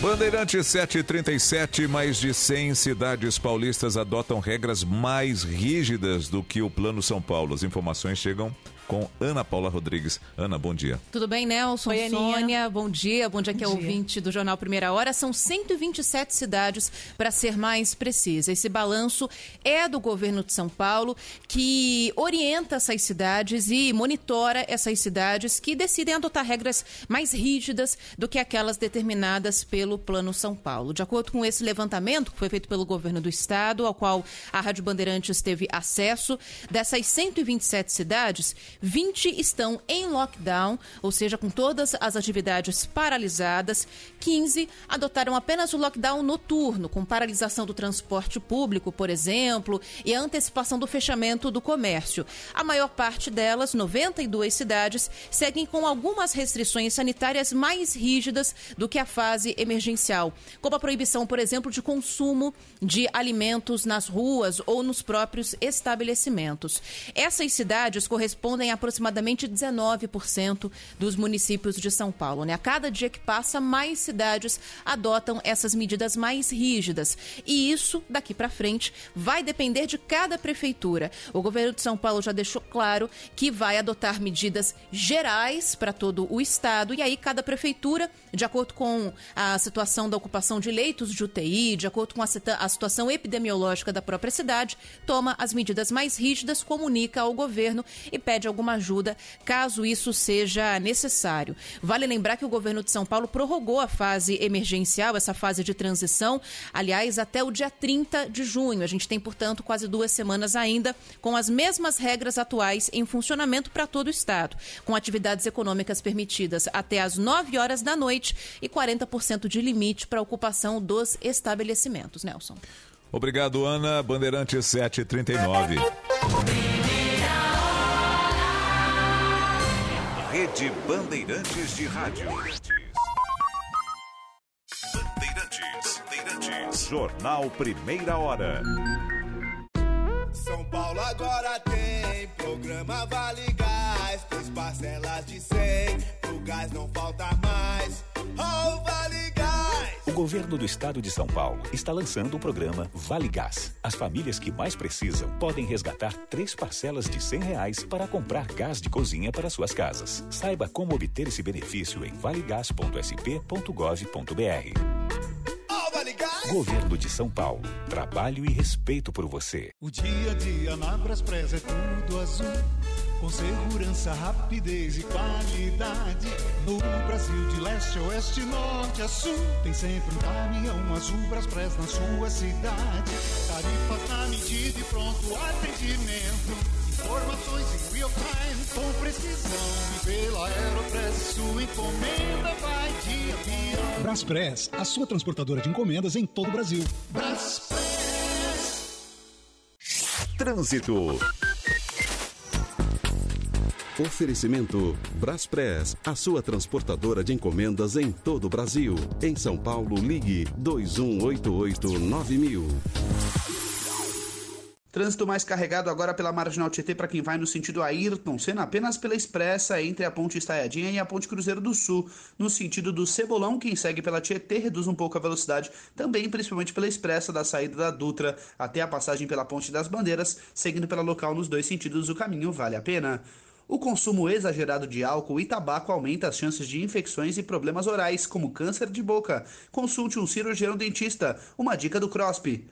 Bandeirante 737, mais de 100 cidades paulistas adotam regras mais rígidas do que o Plano São Paulo. As informações chegam com Ana Paula Rodrigues. Ana, bom dia. Tudo bem, Nelson? Oi, Sônia, bom dia. Bom dia que é ouvinte do Jornal Primeira Hora. São 127 cidades, para ser mais precisa. Esse balanço é do governo de São Paulo, que orienta essas cidades e monitora essas cidades que decidem adotar regras mais rígidas do que aquelas determinadas pelo Plano São Paulo. De acordo com esse levantamento, que foi feito pelo governo do estado, ao qual a Rádio Bandeirantes teve acesso, dessas 127 cidades, 20 estão em lockdown, ou seja, com todas as atividades paralisadas. 15 adotaram apenas o lockdown noturno, com paralisação do transporte público, por exemplo, e a antecipação do fechamento do comércio. A maior parte delas, 92 cidades, seguem com algumas restrições sanitárias mais rígidas do que a fase emergencial, como a proibição, por exemplo, de consumo de alimentos nas ruas ou nos próprios estabelecimentos. Essas cidades correspondem em aproximadamente 19% dos municípios de São Paulo. Né? A cada dia que passa, mais cidades adotam essas medidas mais rígidas. E isso, daqui para frente, vai depender de cada prefeitura. O governo de São Paulo já deixou claro que vai adotar medidas gerais para todo o estado. E aí, cada prefeitura, de acordo com a situação da ocupação de leitos de UTI, de acordo com a, a situação epidemiológica da própria cidade, toma as medidas mais rígidas, comunica ao governo e pede alguma ajuda caso isso seja necessário. Vale lembrar que o governo de São Paulo prorrogou a fase emergencial, essa fase de transição, aliás, até o dia 30 de junho. A gente tem, portanto, quase duas semanas ainda com as mesmas regras atuais em funcionamento para todo o estado, com atividades econômicas permitidas até às 9 horas da noite e 40% de limite para ocupação dos estabelecimentos. Nelson. Obrigado, Ana. Bandeirante 739. Rede Bandeirantes de Rádio. Bandeirantes, Bandeirantes. Jornal Primeira Hora. São Paulo agora tem programa Vale Gás, três parcelas de 100, o gás não falta mais. Oh, Vale Gás! O governo do estado de São Paulo está lançando o programa Vale Gás. As famílias que mais precisam podem resgatar três parcelas de 100 reais para comprar gás de cozinha para suas casas. Saiba como obter esse benefício em valegas.sp.gov.br. Governo de São Paulo. Trabalho e respeito por você. O dia a dia na Braspress é tudo azul. Com segurança, rapidez e qualidade. No Brasil, de leste a oeste, norte a sul. Tem sempre um caminhão azul Braspress na sua cidade. Tarifas na medida e pronto atendimento. Informações em real time, com precisão. E pela Aeropress, sua encomenda vai de avião. Braspress, a sua transportadora de encomendas em todo o Brasil. Braspress. Trânsito. Oferecimento Braspress, a sua transportadora de encomendas em todo o Brasil. Em São Paulo, ligue 2188-9000. Trânsito mais carregado agora pela Marginal Tietê para quem vai no sentido Ayrton Senna, apenas pela expressa entre a Ponte Estaiadinha e a Ponte Cruzeiro do Sul. No sentido do Cebolão, quem segue pela Tietê reduz um pouco a velocidade, também principalmente pela expressa da saída da Dutra até a passagem pela Ponte das Bandeiras, seguindo pela local nos dois sentidos o caminho vale a pena. O consumo exagerado de álcool e tabaco aumenta as chances de infecções e problemas orais, como câncer de boca. Consulte um cirurgião dentista. Uma dica do CROSP.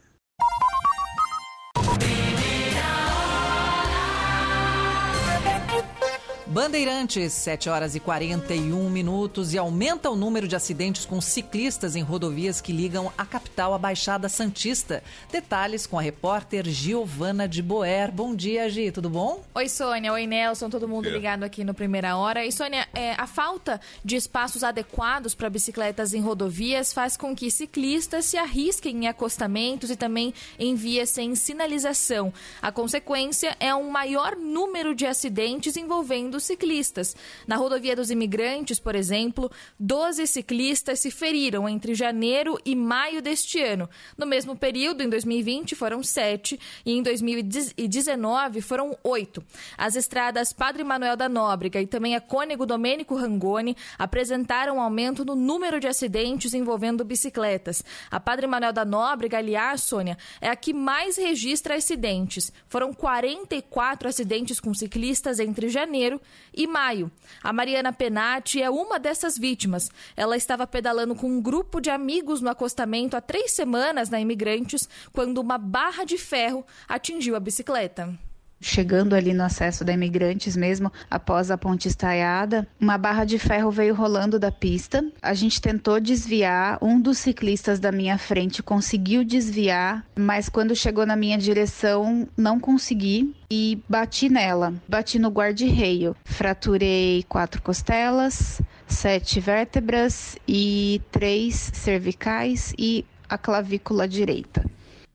Bandeirantes, 7 horas e 41 minutos e aumenta o número de acidentes com ciclistas em rodovias que ligam a capital à Baixada Santista. Detalhes com a repórter Giovana de Boer. Bom dia, Gi, tudo bom? Oi, Sônia. Oi, Nelson. Todo mundo ligado aqui no Primeira Hora. E, Sônia, é, a falta de espaços adequados para bicicletas em rodovias faz com que ciclistas se arrisquem em acostamentos e também em vias sem sinalização. A consequência é um maior número de acidentes envolvendo ciclistas. Na rodovia dos imigrantes, por exemplo, 12 ciclistas se feriram entre janeiro e maio deste ano. No mesmo período, em 2020, foram sete e em 2019 foram oito. As estradas Padre Manuel da Nóbrega e também a Cônego Domênico Rangoni apresentaram aumento no número de acidentes envolvendo bicicletas. A Padre Manuel da Nóbrega, aliás, Sônia, é a que mais registra acidentes. Foram 44 acidentes com ciclistas entre janeiro e maio. A Mariana Penati é uma dessas vítimas. Ela estava pedalando com um grupo de amigos no acostamento há três semanas na Imigrantes, quando uma barra de ferro atingiu a bicicleta chegando ali no acesso da Imigrantes mesmo, após a ponte estaiada, uma barra de ferro veio rolando da pista. A gente tentou desviar, um dos ciclistas da minha frente conseguiu desviar, mas quando chegou na minha direção não consegui e bati nela. Bati no guarda-reio. Fraturei quatro costelas, sete vértebras e três cervicais e a clavícula direita.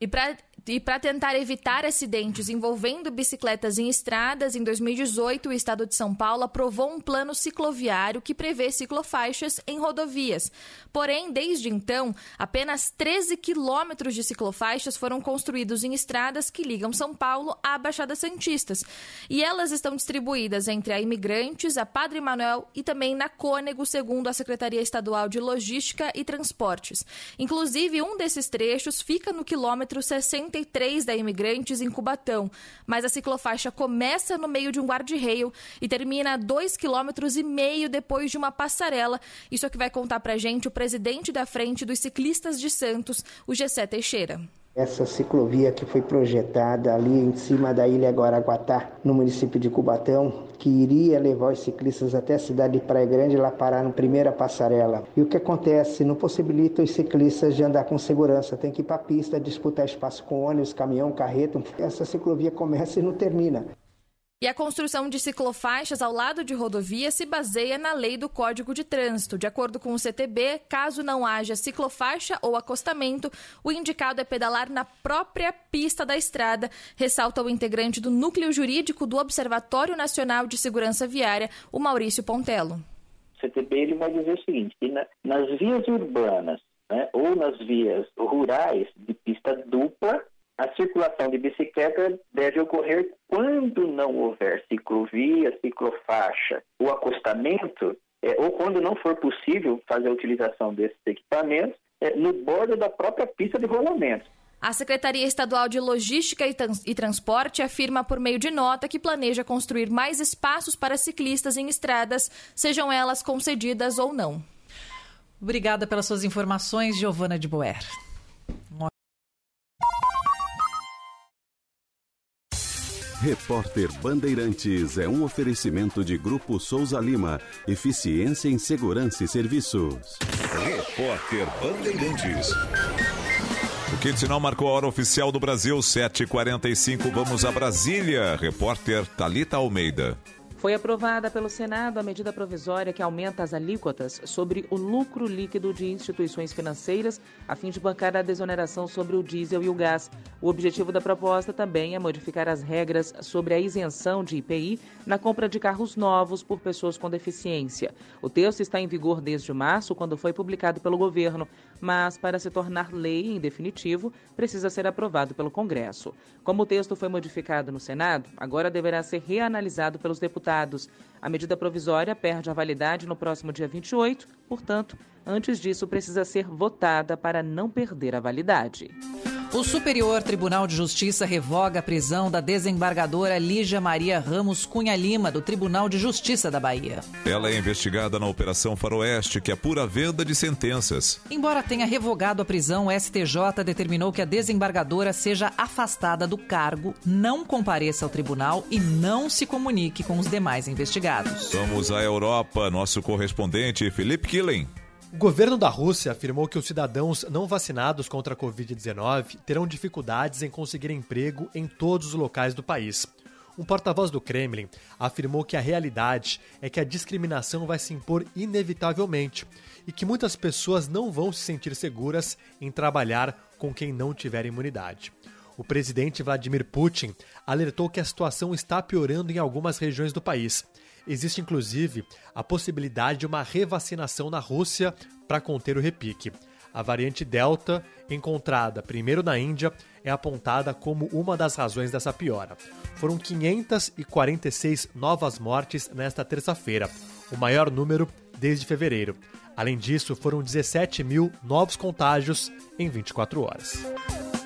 E para e para tentar evitar acidentes envolvendo bicicletas em estradas, em 2018 o Estado de São Paulo aprovou um plano cicloviário que prevê ciclofaixas em rodovias. Porém, desde então, apenas 13 quilômetros de ciclofaixas foram construídos em estradas que ligam São Paulo à Baixada Santistas. E elas estão distribuídas entre a Imigrantes, a Padre Manuel e também na Cônego, segundo a Secretaria Estadual de Logística e Transportes. Inclusive, um desses trechos fica no quilômetro 63 da Imigrantes, em Cubatão. Mas a ciclofaixa começa no meio de um guarda-reio e termina a dois quilômetros e meio depois de uma passarela. Isso é que vai contar pra gente o presidente da Frente dos Ciclistas de Santos, o Gessé Teixeira. Essa ciclovia que foi projetada ali em cima da Ilha Guaraguatá, no município de Cubatão, que iria levar os ciclistas até a cidade de Praia Grande lá parar na primeira passarela. E o que acontece? Não possibilita os ciclistas de andar com segurança, tem que ir para a pista, disputar espaço com ônibus, caminhão, carreta. Essa ciclovia começa e não termina. E a construção de ciclofaixas ao lado de rodovia se baseia na lei do Código de Trânsito. De acordo com o CTB, caso não haja ciclofaixa ou acostamento, o indicado é pedalar na própria pista da estrada, ressalta o integrante do Núcleo Jurídico do Observatório Nacional de Segurança Viária, o Maurício Pontello. O CTB ele vai dizer o seguinte, que na, nas vias urbanas né, ou nas vias rurais de pista dupla, a circulação de bicicleta deve ocorrer quando não houver ciclovia, ciclofaixa ou acostamento, é, ou quando não for possível fazer a utilização desses equipamentos, é, no bordo da própria pista de rolamento. A Secretaria Estadual de Logística e, Trans e, Transporte afirma por meio de nota que planeja construir mais espaços para ciclistas em estradas, sejam elas concedidas ou não. Obrigada pelas suas informações, Giovana de Boer. Repórter Bandeirantes é um oferecimento de Grupo Souza Lima. Eficiência em Segurança e Serviços. Repórter Bandeirantes. O quinto sinal marcou a hora oficial do Brasil, 7h45. Vamos a Brasília. Repórter Talita Almeida. Foi aprovada pelo Senado a medida provisória que aumenta as alíquotas sobre o lucro líquido de instituições financeiras, a fim de bancar a desoneração sobre o diesel e o gás. O objetivo da proposta também é modificar as regras sobre a isenção de IPI na compra de carros novos por pessoas com deficiência. O texto está em vigor desde março, quando foi publicado pelo governo, mas para se tornar lei em definitivo, precisa ser aprovado pelo Congresso. Como o texto foi modificado no Senado, agora deverá ser reanalisado pelos deputados. A medida provisória perde a validade no próximo dia 28, portanto, antes disso precisa ser votada para não perder a validade. O Superior Tribunal de Justiça revoga a prisão da desembargadora Lígia Maria Ramos Cunha Lima, do Tribunal de Justiça da Bahia. Ela é investigada na Operação Faroeste, que apura a venda de sentenças. Embora tenha revogado a prisão, o STJ determinou que a desembargadora seja afastada do cargo, não compareça ao tribunal e não se comunique com os demais investigados. Vamos à Europa. Nosso correspondente, Felipe Killen. O governo da Rússia afirmou que os cidadãos não vacinados contra a Covid-19 terão dificuldades em conseguir emprego em todos os locais do país. Um porta-voz do Kremlin afirmou que a realidade é que a discriminação vai se impor inevitavelmente e que muitas pessoas não vão se sentir seguras em trabalhar com quem não tiver imunidade. O presidente Vladimir Putin alertou que a situação está piorando em algumas regiões do país Existe inclusive a possibilidade de uma revacinação na Rússia para conter o repique. A variante Delta, encontrada primeiro na Índia, é apontada como uma das razões dessa piora. Foram 546 novas mortes nesta terça-feira, o maior número desde fevereiro. Além disso, foram 17 mil novos contágios em 24 horas.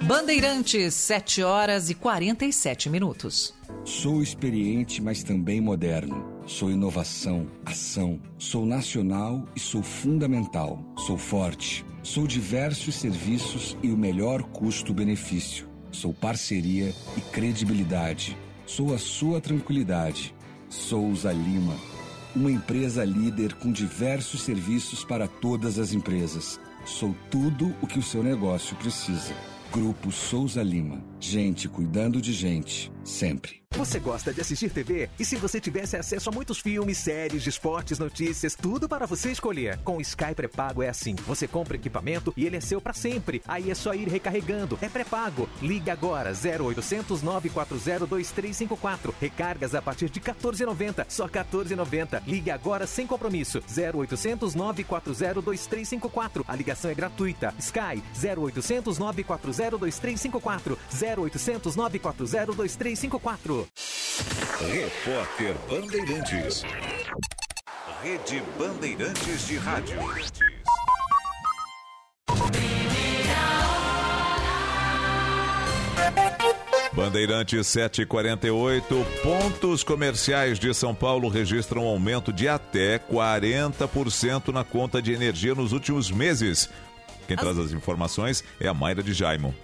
Bandeirantes, 7 horas e 47 minutos. Sou experiente, mas também moderno. Sou inovação, ação. Sou nacional e sou fundamental. Sou forte. Sou diversos serviços e o melhor custo-benefício. Sou parceria e credibilidade. Sou a sua tranquilidade. Souza Lima. Uma empresa líder com diversos serviços para todas as empresas. Sou tudo o que o seu negócio precisa. Grupo Souza Lima. Gente cuidando de gente, sempre. Você gosta de assistir TV? E se você tivesse acesso a muitos filmes, séries, esportes, notícias, tudo para você escolher? Com o Sky pré-pago é assim. Você compra equipamento e ele é seu para sempre. Aí é só ir recarregando. É pré-pago. Ligue agora 0800 940 2354. Recargas a partir de 14,90. Só 14,90. Ligue agora sem compromisso. 0800 940 2354. A ligação é gratuita. Sky 0800 940 2354. 0800 940 2354. Repórter Bandeirantes. Rede Bandeirantes de Rádio. Bandeirantes 748, pontos comerciais de São Paulo registram um aumento de até 40% na conta de energia nos últimos meses. Quem as... traz as informações é a Mayra de Jaimo.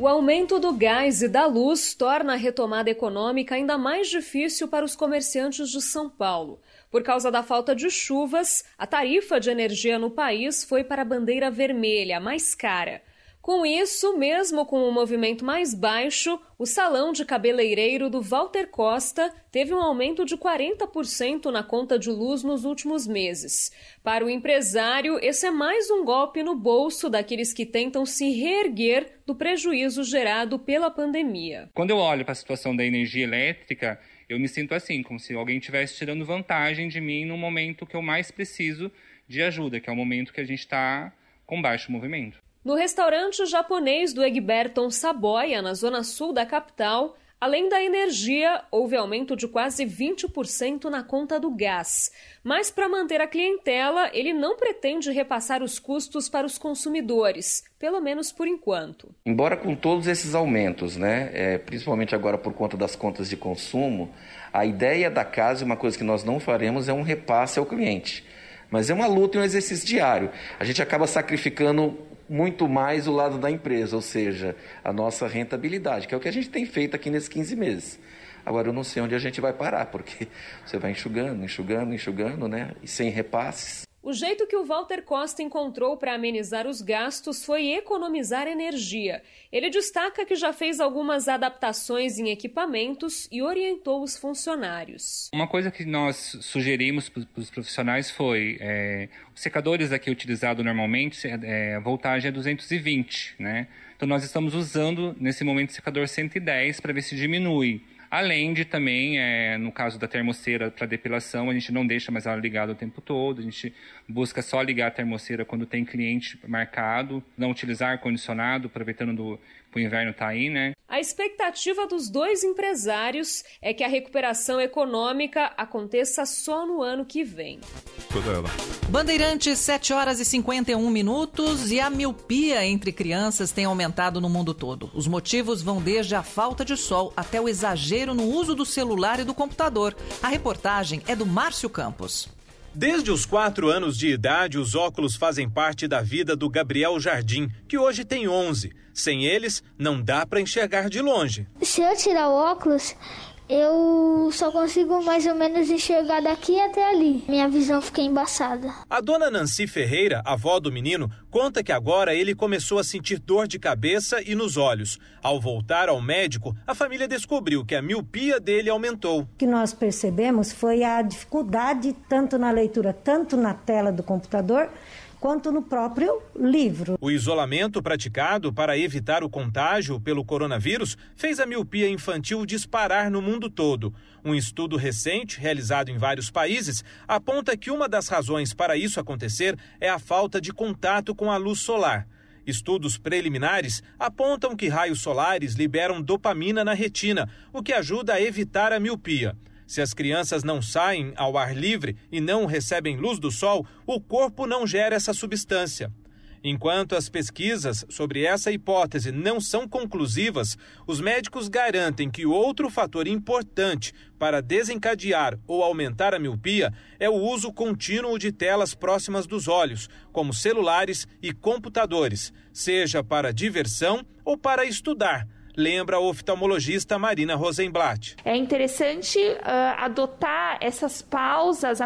O aumento do gás e da luz torna a retomada econômica ainda mais difícil para os comerciantes de São Paulo. Por causa da falta de chuvas, a tarifa de energia no país foi para a bandeira vermelha, mais cara. Com isso, mesmo com um movimento mais baixo, o salão de cabeleireiro do Walter Costa teve um aumento de 40% na conta de luz nos últimos meses. Para o empresário, esse é mais um golpe no bolso daqueles que tentam se reerguer do prejuízo gerado pela pandemia. Quando eu olho para a situação da energia elétrica, eu me sinto assim, como se alguém estivesse tirando vantagem de mim no momento que eu mais preciso de ajuda, que é o momento que a gente está com baixo movimento. No restaurante japonês do Egberton Saboia, na zona sul da capital, além da energia, houve aumento de quase 20% na conta do gás. Mas para manter a clientela, ele não pretende repassar os custos para os consumidores, pelo menos por enquanto. Embora com todos esses aumentos, né, é, principalmente agora por conta das contas de consumo, a ideia da casa, uma coisa que nós não faremos, é um repasse ao cliente. Mas é uma luta e um exercício diário. A gente acaba sacrificando muito mais o lado da empresa, ou seja, a nossa rentabilidade, que é o que a gente tem feito aqui nesses 15 meses. Agora eu não sei onde a gente vai parar, porque [laughs] você vai enxugando, enxugando, enxugando, né? E sem repasses. O jeito que o Walter Costa encontrou para amenizar os gastos foi economizar energia. Ele destaca que já fez algumas adaptações em equipamentos e orientou os funcionários. Uma coisa que nós sugerimos para os profissionais foi: é, os secadores aqui utilizados normalmente, é, a voltagem é 220, né? Então nós estamos usando nesse momento secador 110 para ver se diminui. Além de também, é, no caso da termoceira para depilação, a gente não deixa mais ela ligada o tempo todo, a gente busca só ligar a termoceira quando tem cliente marcado, não utilizar ar-condicionado, aproveitando do o inverno tá aí, né? A expectativa dos dois empresários é que a recuperação econômica aconteça só no ano que vem. Bandeirantes, 7 horas e 51 minutos e a miopia entre crianças tem aumentado no mundo todo. Os motivos vão desde a falta de sol até o exagero no uso do celular e do computador. A reportagem é do Márcio Campos. Desde os quatro anos de idade, os óculos fazem parte da vida do Gabriel Jardim, que hoje tem 11. Sem eles, não dá para enxergar de longe. Se eu tirar o óculos, eu só consigo mais ou menos enxergar daqui até ali. Minha visão fica embaçada. A dona Nancy Ferreira, avó do menino, conta que agora ele começou a sentir dor de cabeça e nos olhos. Ao voltar ao médico, a família descobriu que a miopia dele aumentou. O que nós percebemos foi a dificuldade tanto na leitura, tanto na tela do computador, quanto no próprio livro. O isolamento praticado para evitar o contágio pelo coronavírus fez a miopia infantil disparar no mundo todo. Um estudo recente, realizado em vários países, aponta que uma das razões para isso acontecer é a falta de contato com a luz solar. Estudos preliminares apontam que raios solares liberam dopamina na retina, o que ajuda a evitar a miopia. Se as crianças não saem ao ar livre e não recebem luz do sol, o corpo não gera essa substância. Enquanto as pesquisas sobre essa hipótese não são conclusivas, os médicos garantem que outro fator importante para desencadear ou aumentar a miopia é o uso contínuo de telas próximas dos olhos, como celulares e computadores, seja para diversão ou para estudar lembra a oftalmologista Marina Rosenblatt. É interessante uh, adotar essas pausas uh,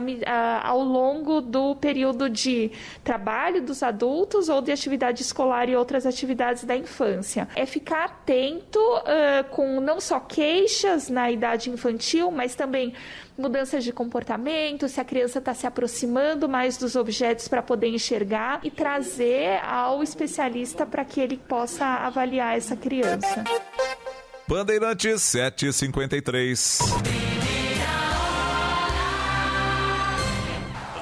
ao longo do período de trabalho dos adultos ou de atividade escolar e outras atividades da infância. É ficar atento uh, com não só queixas na idade infantil, mas também mudanças de comportamento, se a criança está se aproximando mais dos objetos para poder enxergar e trazer ao especialista para que ele possa avaliar essa criança. Bandeirantes 753.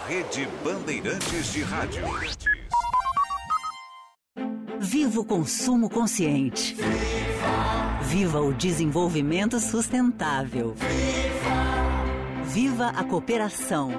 Rede Bandeirantes de Rádio. Viva o consumo consciente. Viva o desenvolvimento sustentável. Viva a cooperação.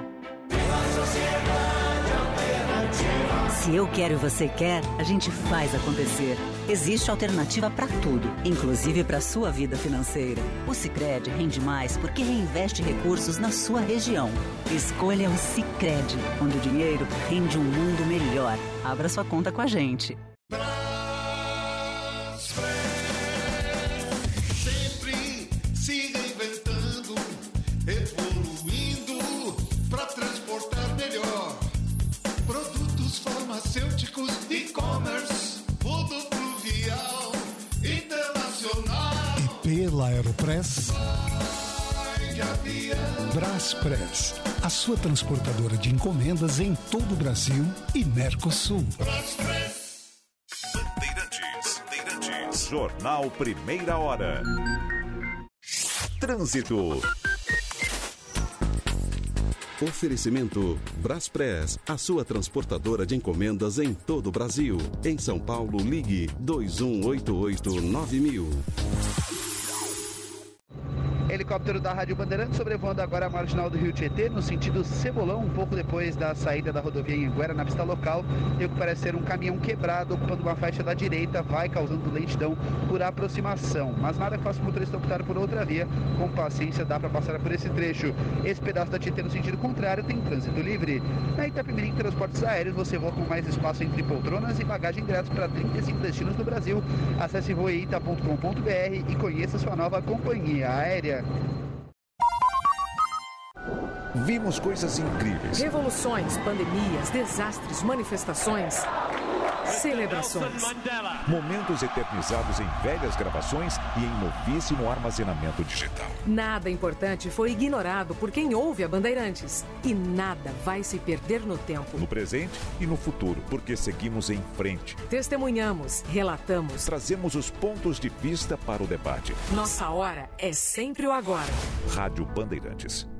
Se eu quero e você quer, a gente faz acontecer. Existe alternativa para tudo, inclusive para sua vida financeira. O Sicredi rende mais porque reinveste recursos na sua região. Escolha o Sicredi, onde o dinheiro rende um mundo melhor. Abra sua conta com a gente. Pela Aeropress. Braspress, a sua transportadora de encomendas em todo o Brasil e Mercosul. Bandeirantes, Bandeirantes. Jornal Primeira Hora. Trânsito. Oferecimento Braspress, a sua transportadora de encomendas em todo o Brasil. Em São Paulo, ligue 2188-9000. Helicóptero da Rádio Bandeirantes sobrevoando agora a marginal do Rio Tietê, no sentido Cebolão, um pouco depois da saída da rodovia em Guera, na pista local. E o que parece ser um caminhão quebrado, ocupando uma faixa da direita, vai causando lentidão por aproximação. Mas nada faz o motorista optar por outra via. Com paciência dá para passar por esse trecho. Esse pedaço da Tietê no sentido contrário tem trânsito livre. Na Itapemirim Transportes Aéreos você voa com mais espaço entre poltronas e bagagem grátis para 35 destinos do Brasil. Acesse voeita.com.br e conheça sua nova companhia aérea. Vimos coisas incríveis. Revoluções, pandemias, desastres, manifestações, celebrações. Momentos eternizados em velhas gravações e em novíssimo armazenamento digital. Nada importante foi ignorado por quem ouve a Bandeirantes. E nada vai se perder no tempo. No presente e no futuro, porque seguimos em frente. Testemunhamos, relatamos. Trazemos os pontos de vista para o debate. Nossa hora é sempre o agora. Rádio Bandeirantes.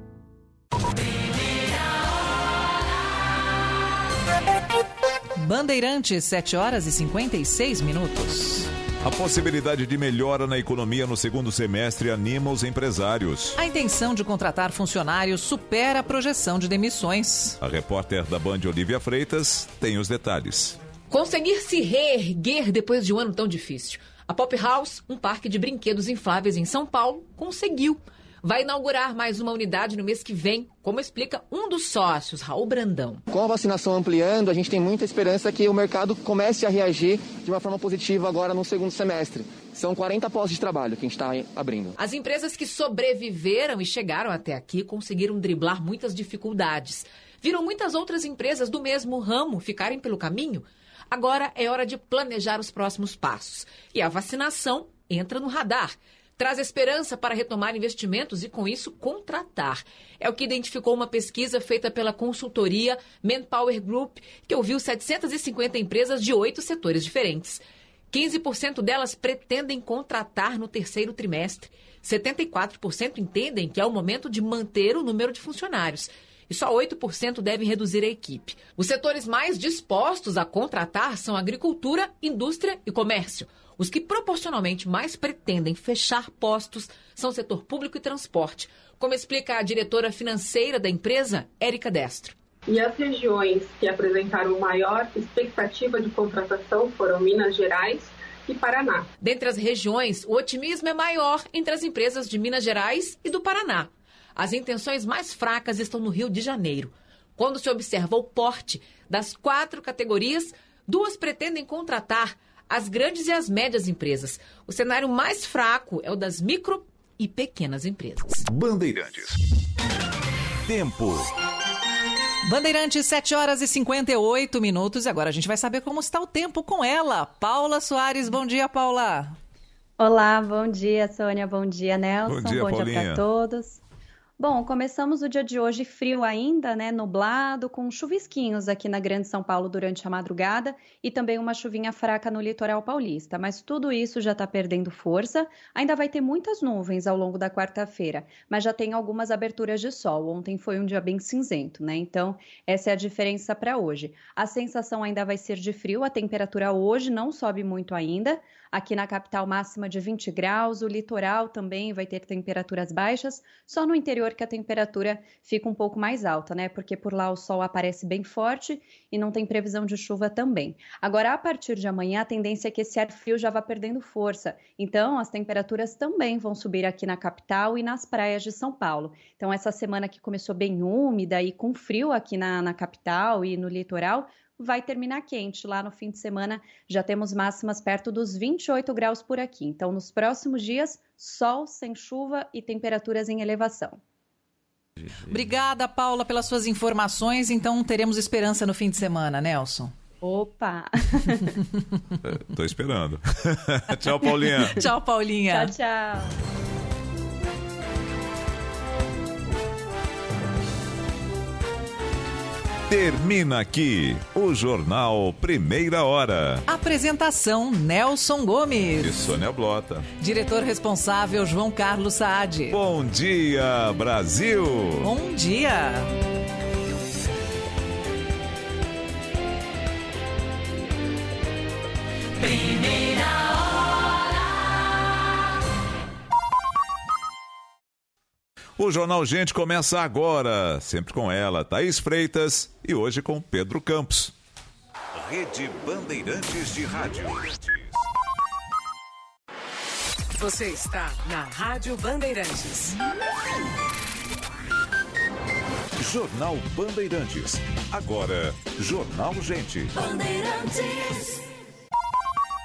Bandeirantes, 7 horas e 56 minutos. A possibilidade de melhora na economia no segundo semestre anima os empresários. A intenção de contratar funcionários supera a projeção de demissões. A repórter da Band Olivia Freitas tem os detalhes. Conseguir se reerguer depois de um ano tão difícil. A Pop House, um parque de brinquedos infláveis em São Paulo, conseguiu vai inaugurar mais uma unidade no mês que vem, como explica um dos sócios, Raul Brandão. Com a vacinação ampliando, a gente tem muita esperança que o mercado comece a reagir de uma forma positiva agora no segundo semestre. São 40 postos de trabalho que a gente está abrindo. As empresas que sobreviveram e chegaram até aqui conseguiram driblar muitas dificuldades. Viram muitas outras empresas do mesmo ramo ficarem pelo caminho. Agora é hora de planejar os próximos passos. E a vacinação entra no radar traz esperança para retomar investimentos e, com isso, contratar. É o que identificou uma pesquisa feita pela consultoria Manpower Group, que ouviu 750 empresas de oito setores diferentes. 15% delas pretendem contratar no terceiro trimestre. 74% entendem que é o momento de manter o número de funcionários. E só 8% devem reduzir a equipe. Os setores mais dispostos a contratar são agricultura, indústria e comércio. Os que proporcionalmente mais pretendem fechar postos são o setor público e transporte, como explica a diretora financeira da empresa, Érica Destro. E as regiões que apresentaram maior expectativa de contratação foram Minas Gerais e Paraná. Dentre as regiões, o otimismo é maior entre as empresas de Minas Gerais e do Paraná. As intenções mais fracas estão no Rio de Janeiro. Quando se observa o porte das quatro categorias, duas pretendem contratar as grandes e as médias empresas. O cenário mais fraco é o das micro e pequenas empresas. Bandeirantes. Tempo. Bandeirantes, 7 horas e 58 minutos. E agora a gente vai saber como está o tempo com ela. Paula Soares, bom dia, Paula. Olá, bom dia, Sônia. Bom dia, Nelson. Bom dia, bom dia para todos. Bom, começamos o dia de hoje frio ainda, né? Nublado, com chuvisquinhos aqui na Grande São Paulo durante a madrugada e também uma chuvinha fraca no litoral paulista. Mas tudo isso já está perdendo força. Ainda vai ter muitas nuvens ao longo da quarta-feira, mas já tem algumas aberturas de sol. Ontem foi um dia bem cinzento, né? Então, essa é a diferença para hoje. A sensação ainda vai ser de frio, a temperatura hoje não sobe muito ainda. Aqui na capital, máxima de 20 graus. O litoral também vai ter temperaturas baixas. Só no interior que a temperatura fica um pouco mais alta, né? Porque por lá o sol aparece bem forte e não tem previsão de chuva também. Agora, a partir de amanhã, a tendência é que esse ar frio já vá perdendo força. Então, as temperaturas também vão subir aqui na capital e nas praias de São Paulo. Então, essa semana que começou bem úmida e com frio aqui na, na capital e no litoral, vai terminar quente. Lá no fim de semana já temos máximas perto dos 28 graus por aqui. Então, nos próximos dias, sol sem chuva e temperaturas em elevação. Obrigada, Paula, pelas suas informações. Então, teremos esperança no fim de semana, Nelson. Opa! [laughs] É, Tô esperando. [laughs] Tchau, Paulinha. Tchau, Paulinha. Tchau, tchau. Termina aqui o Jornal Primeira Hora. Apresentação Nelson Gomes. E Sônia Blota. Diretor responsável João Carlos Saad. Bom dia, Brasil! Bom dia. O Jornal Gente começa agora, sempre com ela, Thaís Freitas, e hoje com Pedro Campos. Rede Bandeirantes de Rádio. Você está na Rádio Bandeirantes. Jornal Bandeirantes. Agora, Jornal Gente. Bandeirantes.